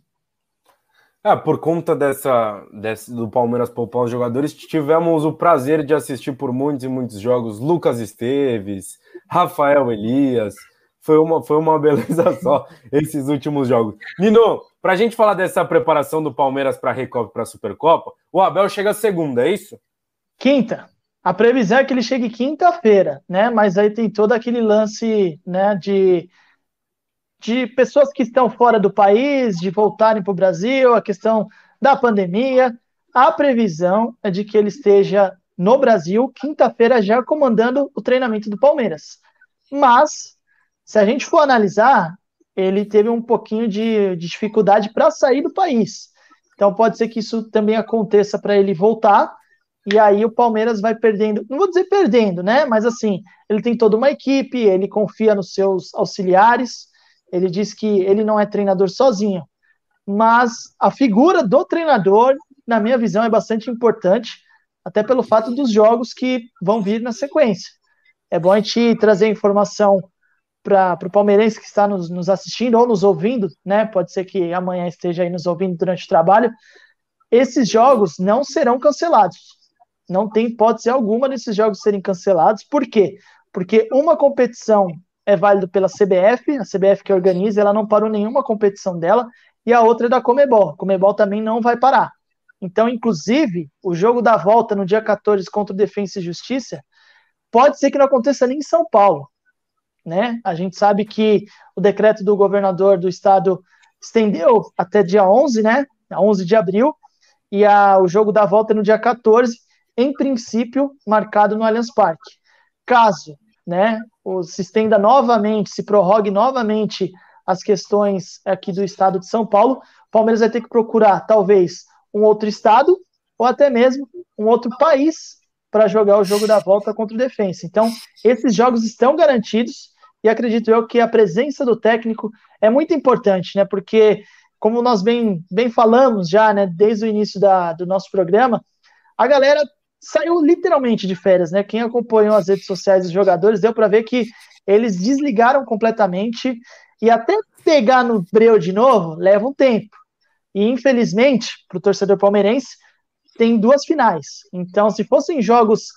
É, por conta dessa, dessa do Palmeiras poupar os jogadores, tivemos o prazer de assistir por muitos e muitos jogos Lucas Esteves, Rafael Elias. Foi uma, foi uma beleza só esses últimos jogos. Nino, para a gente falar dessa preparação do Palmeiras para a Recopa para a Supercopa, o Abel chega segunda, é isso? Quinta. A previsão é que ele chegue quinta-feira, né? Mas aí tem todo aquele lance, né, de de pessoas que estão fora do país, de voltarem para o Brasil, a questão da pandemia. A previsão é de que ele esteja no Brasil, quinta-feira, já comandando o treinamento do Palmeiras. Mas, se a gente for analisar, ele teve um pouquinho de, de dificuldade para sair do país. Então, pode ser que isso também aconteça para ele voltar. E aí o Palmeiras vai perdendo, não vou dizer perdendo, né? Mas assim, ele tem toda uma equipe, ele confia nos seus auxiliares, ele diz que ele não é treinador sozinho, mas a figura do treinador, na minha visão, é bastante importante, até pelo fato dos jogos que vão vir na sequência. É bom a gente trazer informação para o palmeirense que está nos, nos, assistindo ou nos ouvindo, né? Pode ser que amanhã esteja aí nos ouvindo durante o trabalho. Esses jogos não serão cancelados. Não tem hipótese alguma desses jogos serem cancelados. Por quê? Porque uma competição é válido pela CBF, a CBF que organiza, ela não parou nenhuma competição dela, e a outra é da Comebol. A Comebol também não vai parar. Então, inclusive, o jogo da volta no dia 14 contra o Defensa e Justiça pode ser que não aconteça nem em São Paulo. Né? A gente sabe que o decreto do governador do estado estendeu até dia 11, né? 11 de abril, e a, o jogo da volta é no dia 14, em princípio, marcado no Allianz Parque. Caso né, se estenda novamente, se prorrogue novamente as questões aqui do estado de São Paulo, o Palmeiras vai ter que procurar talvez um outro estado ou até mesmo um outro país para jogar o jogo da volta contra o Defensa. Então, esses jogos estão garantidos e acredito eu que a presença do técnico é muito importante, né? Porque, como nós bem, bem falamos já, né, desde o início da, do nosso programa, a galera saiu literalmente de férias, né? Quem acompanhou as redes sociais dos jogadores deu para ver que eles desligaram completamente e até pegar no breu de novo leva um tempo. E infelizmente, para o torcedor palmeirense, tem duas finais. Então, se fossem jogos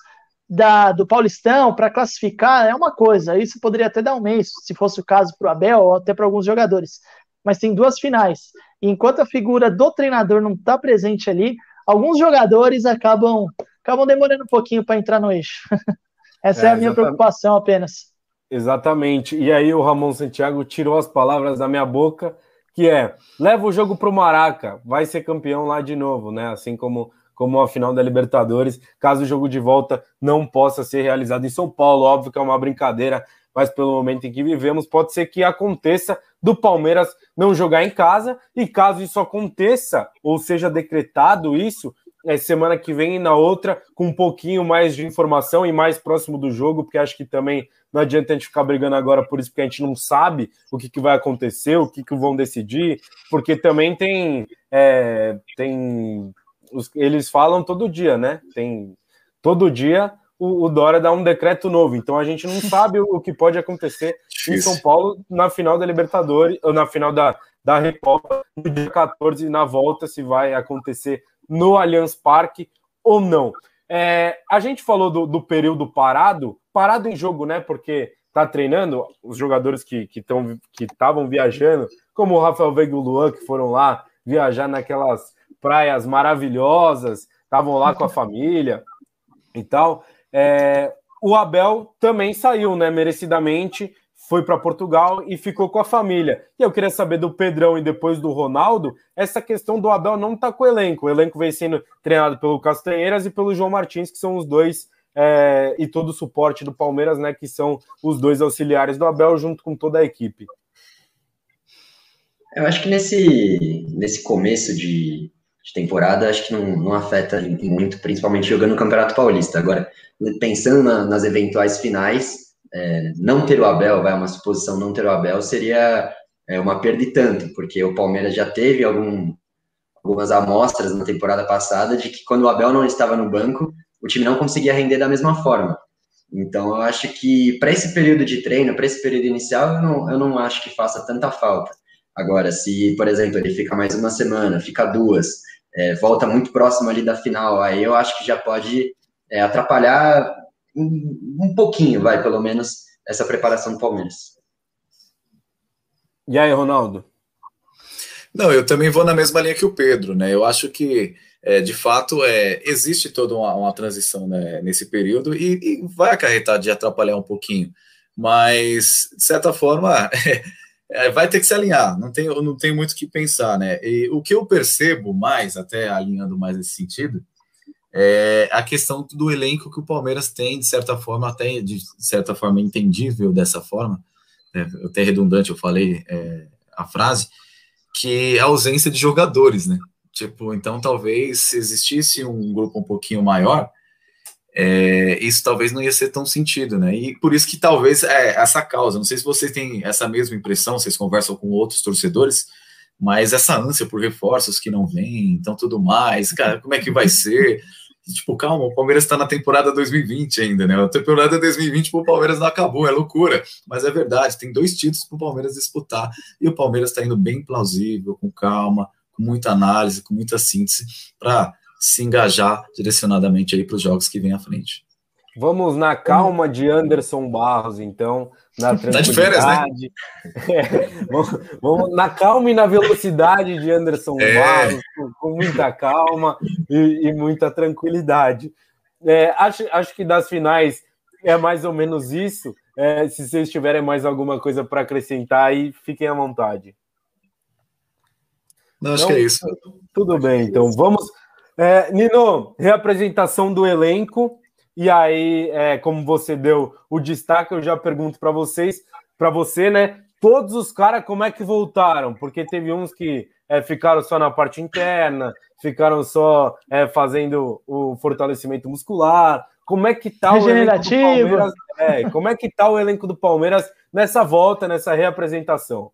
da, do Paulistão para classificar, é uma coisa. Isso poderia até dar um mês, se fosse o caso para o Abel ou até para alguns jogadores. Mas tem duas finais. E enquanto a figura do treinador não está presente ali, alguns jogadores acabam, acabam demorando um pouquinho para entrar no eixo. Essa é, é a minha exatamente. preocupação apenas. Exatamente. E aí o Ramon Santiago tirou as palavras da minha boca, que é: leva o jogo para o Maraca, vai ser campeão lá de novo, né? Assim como como a final da Libertadores, caso o jogo de volta não possa ser realizado em São Paulo. Óbvio que é uma brincadeira, mas pelo momento em que vivemos, pode ser que aconteça do Palmeiras não jogar em casa, e caso isso aconteça, ou seja decretado isso, é, semana que vem e na outra, com um pouquinho mais de informação e mais próximo do jogo, porque acho que também não adianta a gente ficar brigando agora por isso, porque a gente não sabe o que, que vai acontecer, o que, que vão decidir, porque também tem, é, tem os, eles falam todo dia, né? Tem todo dia o, o, Dória dá um decreto novo, então a gente não sabe o, o que pode acontecer em São Paulo na final da Libertadores, ou na final da, da Recopa, no dia 14, na volta, se vai acontecer no Allianz Parque ou não. É, a gente falou do, do, período parado, parado em jogo, né? Porque tá treinando os jogadores que estavam que que viajando, como o Rafael Veiga e o Luan, que foram lá viajar naquelas praias maravilhosas, estavam lá com a família e tal. É, o Abel também saiu, né? Merecidamente foi para Portugal e ficou com a família. E eu queria saber do Pedrão e depois do Ronaldo, essa questão do Abel não tá com o elenco. O elenco vem sendo treinado pelo Castanheiras e pelo João Martins, que são os dois, é, e todo o suporte do Palmeiras, né? Que são os dois auxiliares do Abel, junto com toda a equipe. Eu acho que nesse, nesse começo de, de temporada, acho que não, não afeta muito, principalmente jogando no Campeonato Paulista. Agora, pensando na, nas eventuais finais, é, não ter o Abel, vai uma suposição, não ter o Abel seria é, uma perda e tanto, porque o Palmeiras já teve algum, algumas amostras na temporada passada de que quando o Abel não estava no banco, o time não conseguia render da mesma forma. Então, eu acho que para esse período de treino, para esse período inicial, eu não, eu não acho que faça tanta falta. Agora, se, por exemplo, ele fica mais uma semana, fica duas, é, volta muito próximo ali da final, aí eu acho que já pode é, atrapalhar um, um pouquinho, vai, pelo menos, essa preparação do Palmeiras. E aí, Ronaldo? Não, eu também vou na mesma linha que o Pedro, né? Eu acho que, é, de fato, é, existe toda uma, uma transição né, nesse período e, e, vai acarretar de atrapalhar um pouquinho, mas, de certa forma, é, vai ter que se alinhar, não tem, não tem muito o que pensar, né? E o que eu percebo mais, até alinhando mais nesse sentido, é a questão do elenco que o Palmeiras tem, de certa forma, até de certa forma entendível dessa forma, né, até redundante eu falei é, a frase, que é a ausência de jogadores, né? Tipo, então talvez se existisse um grupo um pouquinho maior, é, isso talvez não ia ser tão sentido, né? E por isso que talvez é essa causa, não sei se vocês têm essa mesma impressão, vocês conversam com outros torcedores, mas essa ânsia por reforços que não vem, então tudo mais, cara, como é que vai ser? Tipo, calma, o Palmeiras está na temporada 2020 ainda, né? A temporada 2020 para o Palmeiras não acabou, é loucura. Mas é verdade, tem dois títulos para o Palmeiras disputar. E o Palmeiras está indo bem plausível, com calma, com muita análise, com muita síntese, para se engajar direcionadamente aí para os jogos que vêm à frente. Vamos na calma de Anderson Barros, então, na tranquilidade. Tá de férias, né? É, vamos, vamos, na calma e na velocidade de Anderson é. Barros, com, com, muita calma e, e muita tranquilidade. É, acho, acho que das finais é mais ou menos isso. É, se vocês tiverem mais alguma coisa para acrescentar aí, fiquem à vontade. Não, acho então, que é isso. Tudo bem, então vamos. É, Nino, reapresentação do elenco. E aí, é, como você deu o destaque, eu já pergunto para vocês, para você, né? Todos os caras, como é que voltaram? Porque teve uns que é, ficaram só na parte interna, ficaram só é, fazendo o fortalecimento muscular. Como é que tá o elenco do Palmeiras? É, como é que tá o elenco do Palmeiras nessa volta, nessa reapresentação?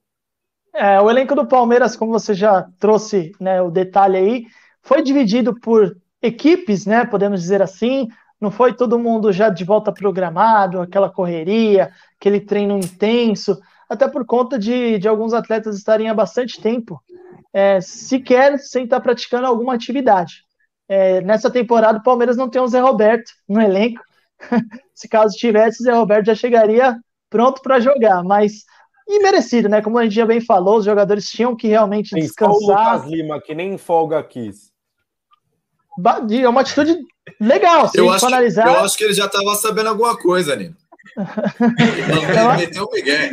É, o elenco do Palmeiras, como você já trouxe né, o detalhe aí, foi dividido por equipes, né? Podemos dizer assim. Não foi todo mundo já de volta programado, aquela correria, aquele treino intenso, até por conta de, de alguns atletas estarem há bastante tempo é, sequer sem estar praticando alguma atividade. É, nessa temporada, o Palmeiras não tem o Zé Roberto no elenco. Se caso tivesse, o Zé Roberto já chegaria pronto para jogar, mas imerecido, né? Como a gente já bem falou, os jogadores tinham que realmente tem descansar. Só o Lucas Lima, que nem folga quis. É uma atitude legal, se eu acho, analisar. Eu acho que ele já estava sabendo alguma coisa, Nino. ele meteu o Miguel.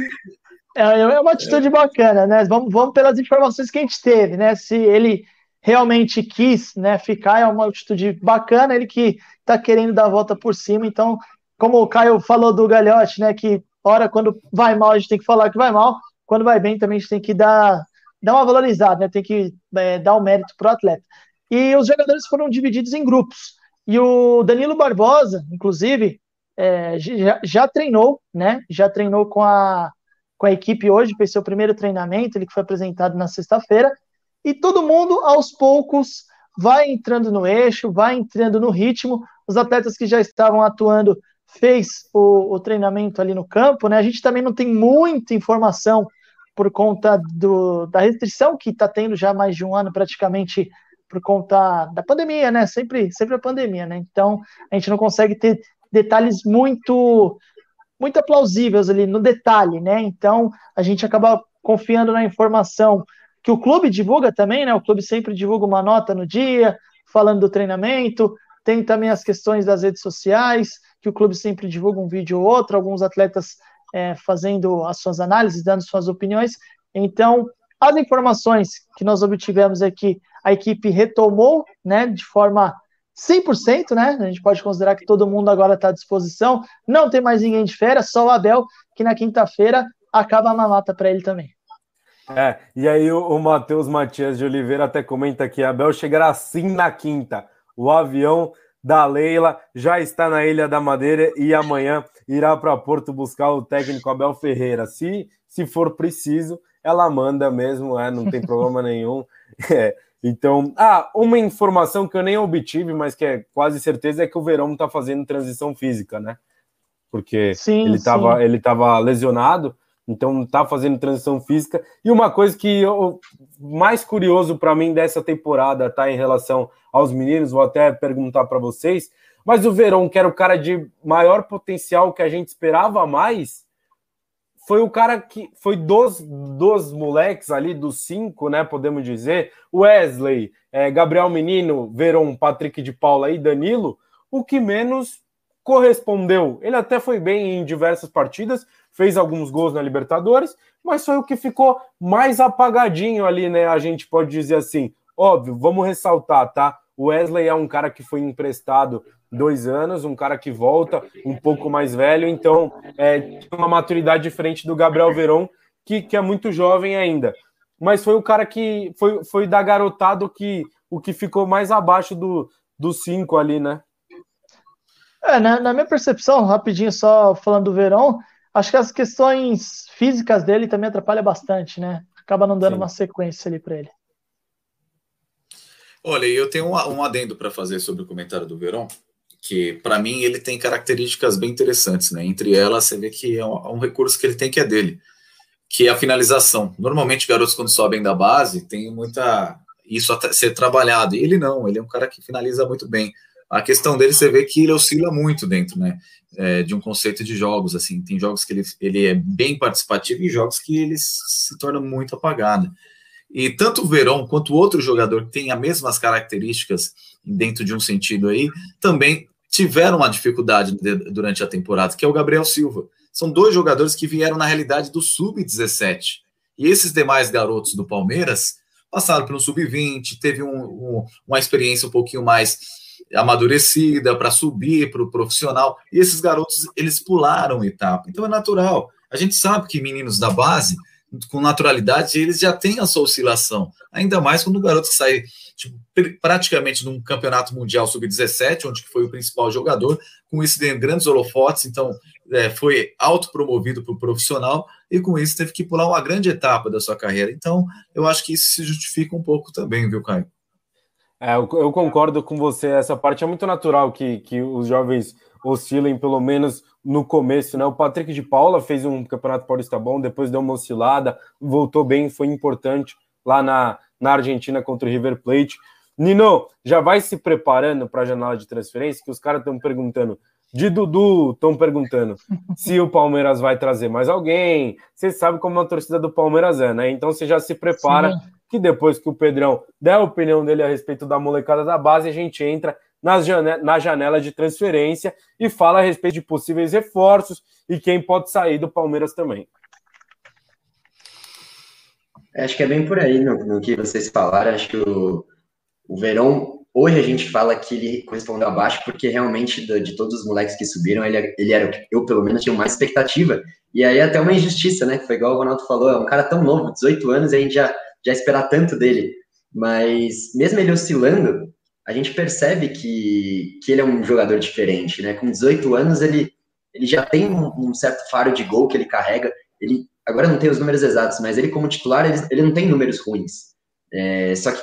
É, é uma atitude bacana, né? Vamos, vamos pelas informações que a gente teve, né? Se ele realmente quis né, ficar, é uma atitude bacana, ele que está querendo dar a volta por cima. Então, como o Caio falou do Galhote, né? Que hora quando vai mal, a gente tem que falar que vai mal, quando vai bem também a gente tem que dar, dar uma valorizada, né? Tem que é, dar o um mérito para o atleta. E os jogadores foram divididos em grupos. E o Danilo Barbosa, inclusive, é, já, já, treinou, né? Já treinou com a, com a equipe hoje, fez seu primeiro treinamento, ele que foi apresentado na sexta-feira, e todo mundo, aos poucos, vai entrando no eixo, vai entrando no ritmo. Os atletas que já estavam atuando fez o, o treinamento ali no campo, né? A gente também não tem muita informação por conta do, da restrição que está tendo já mais de um ano praticamente por conta da pandemia, né? Sempre, sempre a pandemia, né? Então a gente não consegue ter detalhes muito muito plausíveis ali no detalhe, né? Então a gente acaba confiando na informação que o clube divulga também, né? O clube sempre divulga uma nota no dia, falando do treinamento. Tem também as questões das redes sociais, que o clube sempre divulga um vídeo ou outro, alguns atletas é, fazendo as suas análises, dando suas opiniões. Então, as informações que nós obtivemos é que a equipe retomou, né, de forma 100%, né? A gente pode considerar que todo mundo agora está à disposição. Não tem mais ninguém de férias, só o Abel, que na quinta-feira acaba a mamata para ele também. É, e aí o, o Matheus Matias de Oliveira até comenta que Abel chegará sim na quinta. O avião da Leila já está na Ilha da Madeira e amanhã irá para Porto buscar o técnico Abel Ferreira. Se, se for preciso, ela manda mesmo, é, não tem problema nenhum. É, então, ah, uma informação que eu nem obtive, mas que é quase certeza, é que o Verão está fazendo transição física, né? Porque sim, ele estava ele tava lesionado, então está fazendo transição física. E uma coisa que eu, mais curioso para mim dessa temporada tá em relação aos meninos, vou até perguntar para vocês, mas o Verão, que era o cara de maior potencial que a gente esperava mais, foi o cara que foi dos, dos moleques ali, dos cinco, né? Podemos dizer, Wesley, é, Gabriel Menino, Veron, Patrick de Paula e Danilo, o que menos correspondeu. Ele até foi bem em diversas partidas, fez alguns gols na Libertadores, mas foi o que ficou mais apagadinho ali, né? A gente pode dizer assim. Óbvio, vamos ressaltar, tá? O Wesley é um cara que foi emprestado dois anos, um cara que volta um pouco mais velho, então é, uma maturidade diferente do Gabriel Veron, que, que é muito jovem ainda. Mas foi o cara que foi, foi da garotado que o que ficou mais abaixo do, dos cinco ali, né? É, na, na, minha percepção, rapidinho só falando do Verão, acho que as questões físicas dele também atrapalham bastante, né? Acaba não dando Sim. uma sequência ali para ele. Olha, eu tenho um, um adendo para fazer sobre o comentário do Verão que para mim ele tem características bem interessantes, né? Entre elas, você vê que é um, é um, recurso que ele tem que é dele, que é a finalização. Normalmente, garotos quando sobem da base tem muita isso a ser trabalhado. E ele não, ele é um cara que finaliza muito bem. A questão dele, você vê que ele oscila muito dentro, né? É, de um conceito de jogos, assim. Tem jogos que ele, ele é bem participativo e jogos que ele se torna muito apagado. E tanto o Verón quanto outro jogador que tem as mesmas características dentro de um sentido aí, também tiveram uma dificuldade durante a temporada, que é o Gabriel Silva. São dois jogadores que vieram na realidade do sub-17. E esses demais garotos do Palmeiras passaram pelo sub-20, teve um, um, uma experiência um pouquinho mais amadurecida para subir para o profissional. E esses garotos, eles pularam etapa. Então é natural. A gente sabe que meninos da base, com naturalidade, eles já têm a sua oscilação. Ainda mais quando o garoto sai tipo, praticamente num campeonato mundial sub-17, onde foi o principal jogador, com isso dentro grandes holofotes, então é, foi autopromovido para o profissional e com isso teve que pular uma grande etapa da sua carreira. Então, eu acho que isso se justifica um pouco também, viu, Caio? É, eu, eu concordo com você. Essa parte é muito natural que, que os jovens oscilem, pelo menos no começo, né? O Patrick de Paula fez um campeonato paulista bom, depois deu uma oscilada, voltou bem, foi importante lá na, na Argentina contra o River Plate. Nino, já vai se preparando para a janela de transferência, que os caras estão perguntando. De Dudu, estão perguntando se o Palmeiras vai trazer mais alguém. Você sabe como a torcida do Palmeiras é, né? Então você já se prepara Sim. que depois que o Pedrão der a opinião dele a respeito da molecada da base, a gente entra na janela de transferência e fala a respeito de possíveis reforços e quem pode sair do Palmeiras também. Acho que é bem por aí no, no que vocês falaram. Acho que o, o Verão, hoje a gente fala que ele correspondeu abaixo, porque realmente de, de todos os moleques que subiram, ele, ele era o que eu, pelo menos, tinha mais expectativa. E aí até uma injustiça, né? Foi igual o Ronaldo falou, é um cara tão novo, 18 anos, e a gente já, já esperar tanto dele. Mas mesmo ele oscilando, a gente percebe que, que ele é um jogador diferente, né? Com 18 anos, ele, ele já tem um, um certo faro de gol que ele carrega. Ele agora não tem os números exatos, mas ele como titular, ele, ele não tem números ruins. É, só que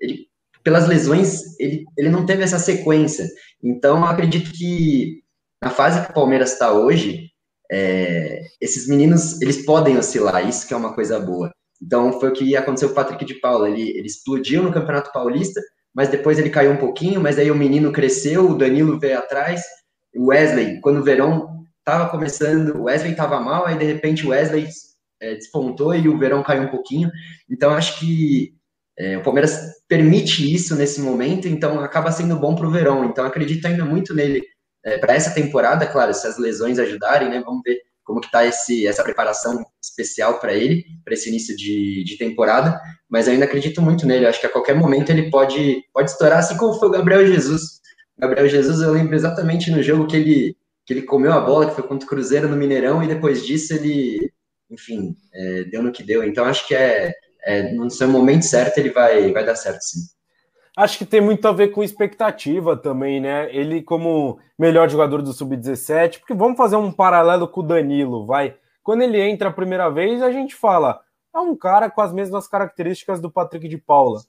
ele, pelas lesões, ele, ele não teve essa sequência. Então, eu acredito que na fase que o Palmeiras está hoje, é, esses meninos, eles podem oscilar, isso que é uma coisa boa. Então, foi o que aconteceu com o Patrick de Paula, ele, ele explodiu no Campeonato Paulista, mas depois ele caiu um pouquinho, mas aí o menino cresceu, o Danilo veio atrás, o Wesley, quando o Verão estava começando, o Wesley estava mal, aí de repente o Wesley é, despontou e o Verão caiu um pouquinho. Então acho que é, o Palmeiras permite isso nesse momento, então acaba sendo bom para o Verão. Então acredito ainda muito nele é, para essa temporada, claro, se as lesões ajudarem, né? Vamos ver como que está essa preparação especial para ele, para esse início de, de temporada, mas eu ainda acredito muito nele, acho que a qualquer momento ele pode, pode estourar, assim como foi o Gabriel Jesus. Gabriel Jesus, eu lembro exatamente no jogo que ele que ele comeu a bola, que foi contra o Cruzeiro no Mineirão, e depois disso ele, enfim, é, deu no que deu. Então acho que é, é, no seu momento certo ele vai, vai dar certo, sim. Acho que tem muito a ver com expectativa também, né? Ele como melhor jogador do sub-17, porque vamos fazer um paralelo com o Danilo, vai. Quando ele entra a primeira vez, a gente fala, é um cara com as mesmas características do Patrick de Paula.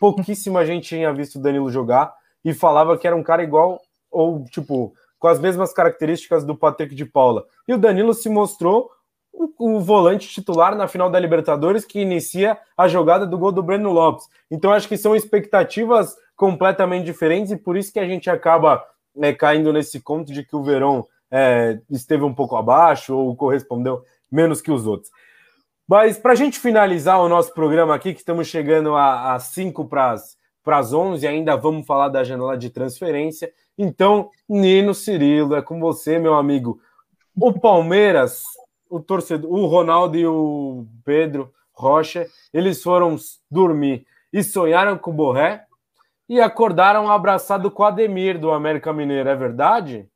Pouquíssima gente tinha visto o Danilo jogar e falava que era um cara igual ou tipo com as mesmas características do Patrick de Paula. E o Danilo se mostrou o, volante titular na final da Libertadores que inicia a jogada do gol do Breno Lopes. Então acho que são expectativas completamente diferentes e por isso que a gente acaba né, caindo nesse conto de que o Verão é, esteve um pouco abaixo ou correspondeu menos que os outros. Mas para a gente finalizar o nosso programa aqui, que estamos chegando a 5 para as 11, ainda vamos falar da janela de transferência. Então, Nino Cirilo, é com você, meu amigo. O Palmeiras, o torcedor, o Ronaldo e o Pedro Rocha, eles foram dormir e sonharam com o Borré e acordaram abraçado com o Ademir do América Mineiro, é verdade?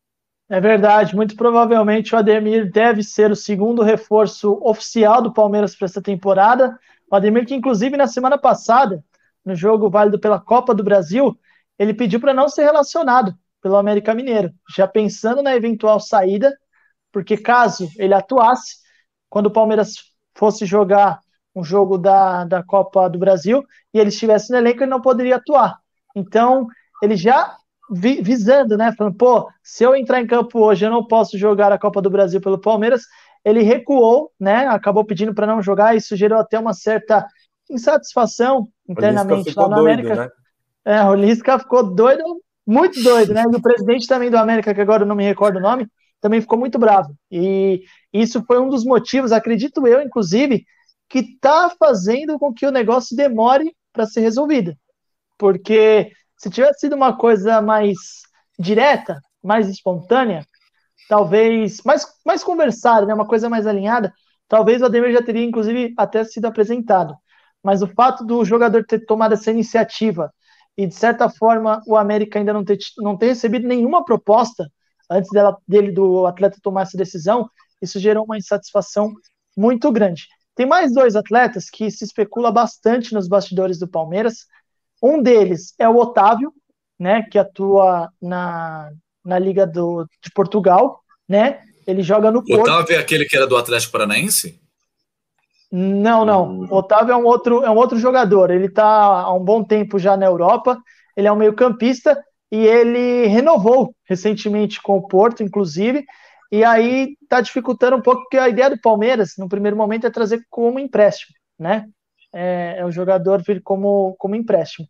É verdade, muito provavelmente o Ademir deve ser o segundo reforço oficial do Palmeiras para essa temporada. O Ademir, que inclusive na semana passada, no jogo válido pela Copa do Brasil, ele pediu para não ser relacionado pelo América Mineiro, já pensando na eventual saída, porque caso ele atuasse, quando o Palmeiras fosse jogar um jogo da, da Copa do Brasil e ele estivesse no elenco, ele não poderia atuar. Então, ele já vi, visando, né? Falando, pô, se eu entrar em campo hoje, eu não posso jogar a Copa do Brasil pelo Palmeiras. Ele recuou, né? Acabou pedindo para não jogar, isso gerou até uma certa insatisfação internamente lá na América. Né? É, o Lisca ficou doido muito doido, né? E o presidente também do América, que agora eu não me recordo o nome, também ficou muito bravo. E isso foi um dos motivos, acredito eu, inclusive, que está fazendo com que o negócio demore para ser resolvido. Porque se tivesse sido uma coisa mais direta, mais espontânea, talvez mais, mais conversada, né? uma coisa mais alinhada, talvez o Ademir já teria, inclusive, até sido apresentado. Mas o fato do jogador ter tomado essa iniciativa e de certa forma o América ainda não ter, não ter recebido nenhuma proposta antes dela, dele do atleta tomar essa decisão, isso gerou uma insatisfação muito grande. Tem mais dois atletas que se especula bastante nos bastidores do Palmeiras. Um deles é o Otávio, né, que atua na, na Liga do, de Portugal, né, Ele joga no Porto. Otávio é aquele que era do Atlético Paranaense? Não, não. O Otávio é um outro, é um outro jogador. Ele está há um bom tempo já na Europa. Ele é um meio-campista e ele renovou recentemente com o Porto, inclusive. E aí está dificultando um pouco, porque a ideia do Palmeiras, no primeiro momento, é trazer como empréstimo, né? É, é o jogador vir como, como empréstimo.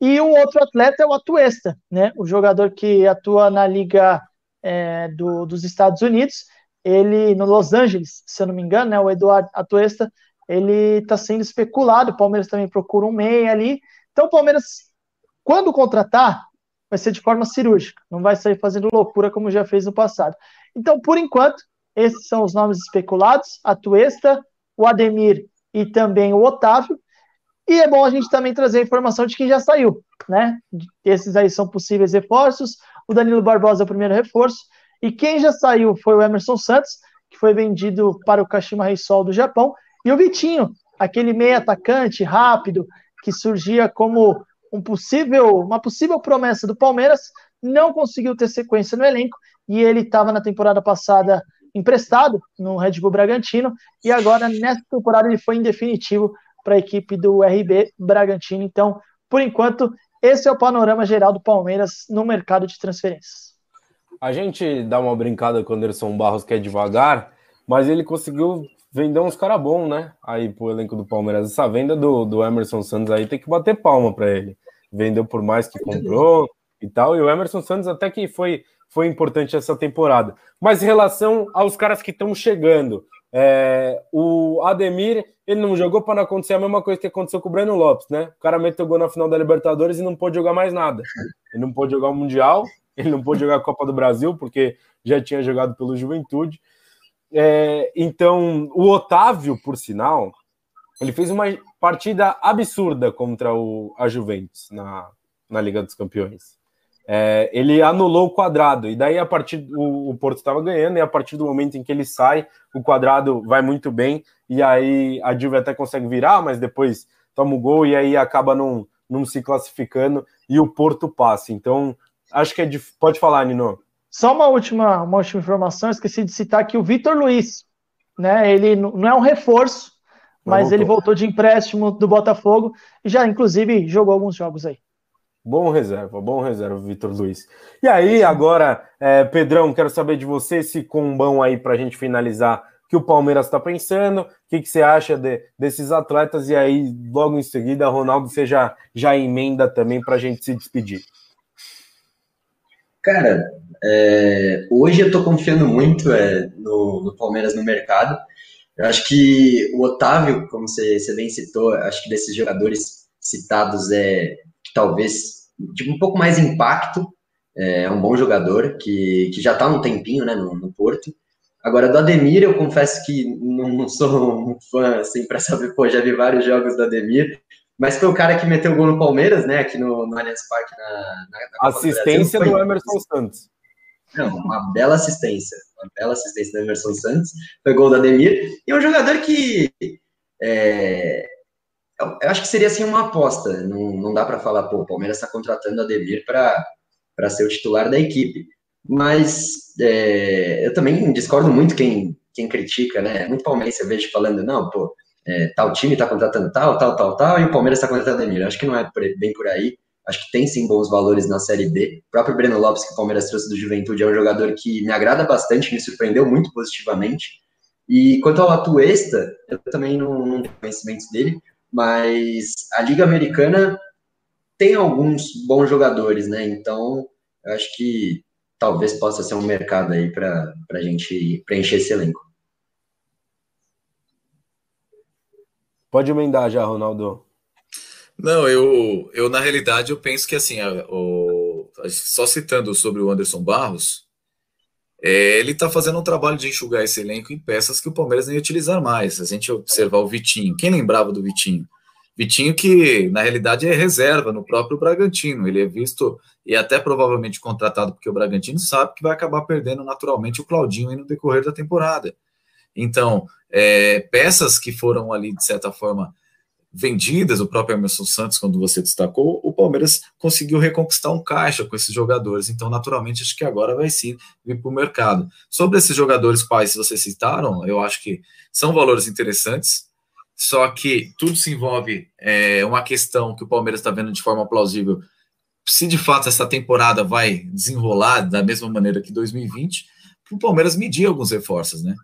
E o outro atleta é o Atuesta, né? O jogador que atua na Liga é, do, dos Estados Unidos ele no Los Angeles, se eu não me engano, né, o Eduardo Atuesta, ele está sendo especulado. O Palmeiras também procura um meia ali. Então, o Palmeiras, quando contratar, vai ser de forma cirúrgica, não vai sair fazendo loucura como já fez no passado. Então, por enquanto, esses são os nomes especulados: Atuesta, o Ademir e também o Otávio. E é bom a gente também trazer a informação de quem já saiu, né? Esses aí são possíveis reforços. O Danilo Barbosa é o primeiro reforço. E quem já saiu foi o Emerson Santos, que foi vendido para o Kashima Reysol do Japão, e o Vitinho, aquele meio atacante rápido que surgia como um possível, uma possível promessa do Palmeiras, não conseguiu ter sequência no elenco e ele estava na temporada passada emprestado no Red Bull Bragantino e agora nessa temporada ele foi em definitivo para a equipe do RB Bragantino. Então, por enquanto, esse é o panorama geral do Palmeiras no mercado de transferências. A gente dá uma brincada com o Anderson Barros, que é devagar, mas ele conseguiu vender uns caras bons, né? Aí pro elenco do Palmeiras. Essa venda do, do Emerson Santos aí tem que bater palma para ele. Vendeu por mais que comprou e tal. E o Emerson Santos até que foi, foi importante essa temporada. Mas em relação aos caras que estão chegando, é, o Ademir, ele não jogou para não acontecer a mesma coisa que aconteceu com o Breno Lopes, né? O cara meteu gol na final da Libertadores e não pôde jogar mais nada. Ele não pôde jogar o Mundial ele não pôde jogar a Copa do Brasil, porque já tinha jogado pelo Juventude. É, então, o Otávio, por sinal, ele fez uma partida absurda contra o, a Juventus na, na Liga dos Campeões. É, ele anulou o quadrado, e daí a partir o, o Porto estava ganhando, e a partir do momento em que ele sai, o quadrado vai muito bem, e aí a Juve até consegue virar, mas depois toma o gol e aí acaba não, não se classificando e o Porto passa. Então, Acho que é de... Pode falar, Nino. Só uma última, uma última informação, esqueci de citar que o Vitor Luiz, né? Ele não é um reforço, mas voltou. ele voltou de empréstimo do Botafogo e já, inclusive, jogou alguns jogos aí. Bom reserva, bom reserva, Vitor Luiz. E aí, agora, é, Pedrão, quero saber de você esse combão aí para a gente finalizar que o Palmeiras está pensando, o que, que, você acha de, desses atletas, e aí, logo em seguida, Ronaldo, você já, já emenda também para a gente se despedir. Cara, é, hoje eu estou confiando muito é, no, no, Palmeiras no mercado. Eu acho que o Otávio, como você, você bem citou, acho que desses jogadores citados é que talvez tipo, um pouco mais impacto. É, é um bom jogador que, que já está um tempinho né, no, no, Porto. Agora, do Ademir, eu confesso que não, sou um fã assim, para saber, pô, já vi vários jogos do Ademir. Mas foi o cara que meteu o gol no Palmeiras, né? Aqui no, no Allianz Parque. Na, na, na assistência do, do Emerson Santos. Não, uma bela assistência. Uma bela assistência do Emerson Santos. Foi gol do Ademir. E é um jogador que. É, eu acho que seria assim uma aposta. Não, não dá para falar, pô, o Palmeiras está contratando o Ademir para ser o titular da equipe. Mas é, eu também discordo muito quem, quem critica, né? Muito palmeirense eu vejo falando, não, pô, é, tal time está contratando tal, tal, tal, tal, e o Palmeiras está contratando Emílio. Acho que não é bem por aí. Acho que tem sim bons valores na Série B. O próprio Breno Lopes, que o Palmeiras trouxe do Juventude, é um jogador que me agrada bastante, me surpreendeu muito positivamente. E quanto ao Atuesta, eu também não, não tenho conhecimento dele, mas a Liga Americana tem alguns bons jogadores, né? Então, eu acho que talvez possa ser um mercado aí para a gente preencher esse elenco. Pode emendar já, Ronaldo. Não, eu, eu na realidade eu penso que assim, a, o, só citando sobre o Anderson Barros, é, ele está fazendo um trabalho de enxugar esse elenco em peças que o Palmeiras nem ia utilizar mais. A gente observar o Vitinho, quem lembrava do Vitinho? Vitinho que na realidade é reserva no próprio Bragantino. Ele é visto e até provavelmente contratado porque o Bragantino sabe que vai acabar perdendo naturalmente o Claudinho no decorrer da temporada. Então, é, peças que foram ali, de certa forma, vendidas, o próprio Emerson Santos, quando você destacou, o Palmeiras conseguiu reconquistar um caixa com esses jogadores. Então, naturalmente, acho que agora vai sim vir para o mercado. Sobre esses jogadores quais vocês citaram, eu acho que são valores interessantes, só que tudo se envolve é, uma questão que o Palmeiras está vendo de forma plausível. Se de fato essa temporada vai desenrolar da mesma maneira que 2020, o Palmeiras medir alguns reforços, né?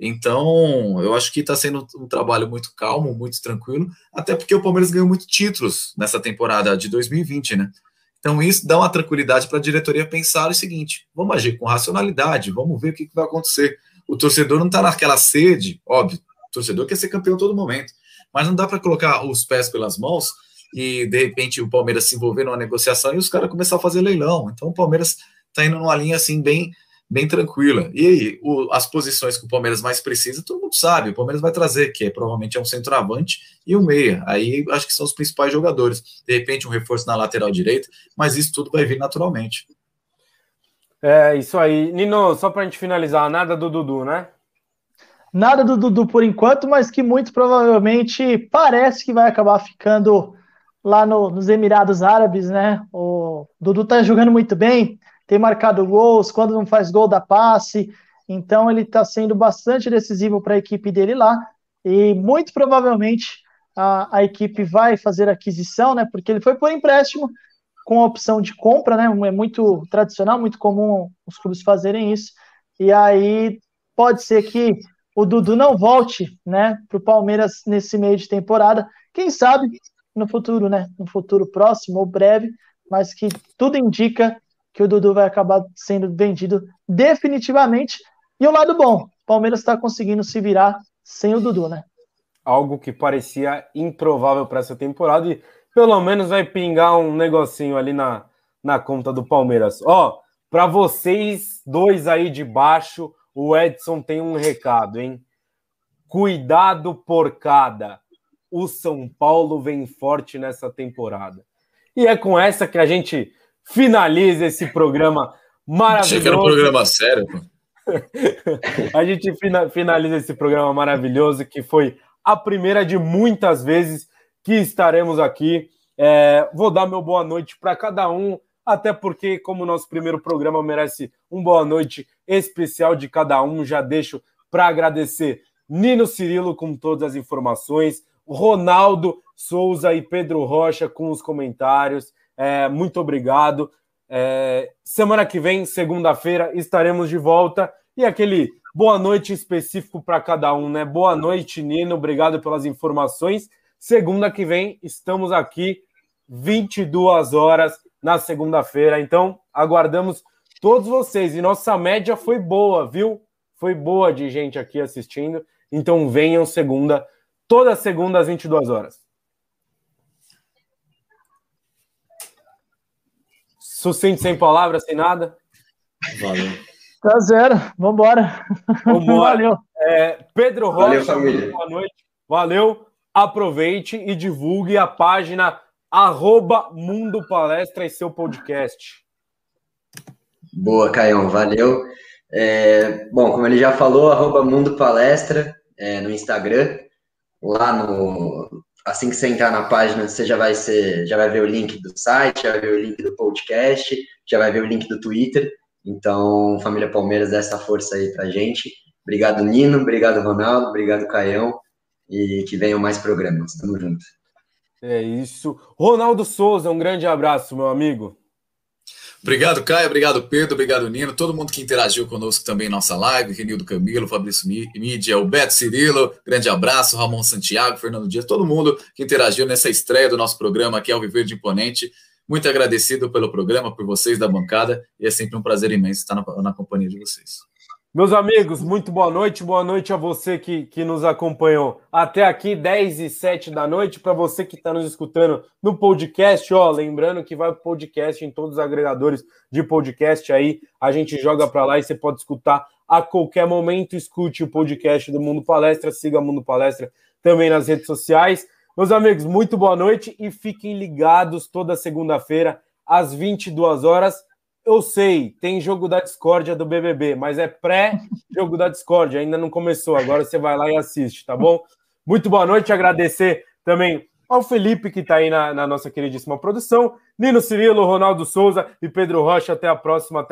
Então, eu acho que está sendo um trabalho muito calmo, muito tranquilo, até porque o Palmeiras ganhou muitos títulos nessa temporada de 2020, né? Então, isso dá uma tranquilidade para a diretoria pensar o seguinte: vamos agir com racionalidade, vamos ver o que, que vai acontecer. O torcedor não está naquela sede, óbvio, o torcedor quer ser campeão todo momento, mas não dá para colocar os pés pelas mãos e, de repente, o Palmeiras se envolver numa negociação e os caras começar a fazer leilão. Então, o Palmeiras está indo numa linha assim, bem bem tranquila. E aí, o, as posições que o Palmeiras mais precisa, todo mundo sabe, o Palmeiras vai trazer, que é, provavelmente é um centroavante e um meia. Aí acho que são os principais jogadores. De repente, um reforço na lateral direita, mas isso tudo vai vir naturalmente. É, isso aí. Nino, só para a gente finalizar, nada do Dudu, né? Nada do Dudu por enquanto, mas que muito provavelmente parece que vai acabar ficando lá no, nos Emirados Árabes, né? O Dudu tá jogando muito bem, tem marcado gols, quando não faz gol dá passe, então ele está sendo bastante decisivo para a equipe dele lá, e muito provavelmente a, a, equipe vai fazer aquisição, né? Porque ele foi por empréstimo com a opção de compra, né? É muito tradicional, muito comum os clubes fazerem isso. E aí pode ser que o Dudu não volte, né, para o Palmeiras nesse meio de temporada. Quem sabe no futuro, né? No futuro próximo ou breve, mas que tudo indica que o Dudu vai acabar sendo vendido definitivamente. E o lado bom, o Palmeiras está conseguindo se virar sem o Dudu, né? Algo que parecia improvável para essa temporada e pelo menos vai pingar um negocinho ali na, na conta do Palmeiras. Ó, para vocês dois aí de baixo, o Edson tem um recado, hein? Cuidado porcada. O São Paulo vem forte nessa temporada. E é com essa que a gente finaliza esse programa maravilhoso. Achei que era um programa sério. a gente finaliza esse programa maravilhoso que foi a primeira de muitas vezes que estaremos aqui. É, vou dar meu boa noite para cada um, até porque, como o nosso primeiro programa merece um boa noite especial de cada um, já deixo para agradecer Nino Cirilo com todas as informações, Ronaldo Souza e Pedro Rocha com os comentários. É, muito obrigado. É, semana que vem, segunda-feira, estaremos de volta. E aquele boa noite específico para cada um, né? Boa noite, Nino. Obrigado pelas informações. Segunda que vem, estamos aqui, 22 horas na segunda-feira. Então, aguardamos todos vocês. E nossa média foi boa, viu? Foi boa de gente aqui assistindo. Então, venham segunda, toda segunda às 22 horas. Sucinto, sem palavras, sem nada? Valeu. Tá zero. Vambora. Vambora. Valeu. É, Pedro Rocha, Valeu, boa noite. Valeu. Aproveite e divulgue a página arroba Mundo Palestra e seu podcast. Boa, Caião. Valeu. É, bom, como ele já falou, arroba Mundo Palestra é, no Instagram. Lá no, assim que você entrar na página, você já vai ser, já vai ver o link do site, já vai ver o link do podcast, já vai ver o link do Twitter. Então, família Palmeiras, dá essa força aí pra gente. Obrigado, Nino, obrigado, Ronaldo, obrigado, Caião, e que venham mais programas. Tamo junto. É isso. Ronaldo Souza, um grande abraço, meu amigo. Obrigado, Caio. Obrigado, Pedro. Obrigado, Nino. Todo mundo que interagiu conosco também em nossa live. Renildo Camilo, Fabrício Mídia, o Beto Cirilo. Grande abraço. Ramon Santiago, Fernando Dias. Todo mundo que interagiu nessa estreia do nosso programa aqui ao Viver de Imponente. Muito agradecido pelo programa, por vocês da bancada. E é sempre um prazer imenso estar na, na companhia de vocês. Meus amigos, muito boa noite. Boa noite a você que, que nos acompanhou até aqui, 10 e 7 da noite. Para você que está nos escutando no podcast, ó, lembrando que vai o podcast em todos os agregadores de podcast aí. A gente joga para lá e você pode escutar a qualquer momento. Escute o podcast do Mundo Palestra, siga o Mundo Palestra também nas redes sociais. Meus amigos, muito boa noite e fiquem ligados toda segunda-feira às 22 horas eu sei, tem jogo da discórdia do BBB, mas é pré-jogo da discórdia, ainda não começou. Agora você vai lá e assiste, tá bom? Muito boa noite, agradecer também ao Felipe, que está aí na, na, nossa queridíssima produção, Nino Cirilo, Ronaldo Souza e Pedro Rocha. Até a próxima.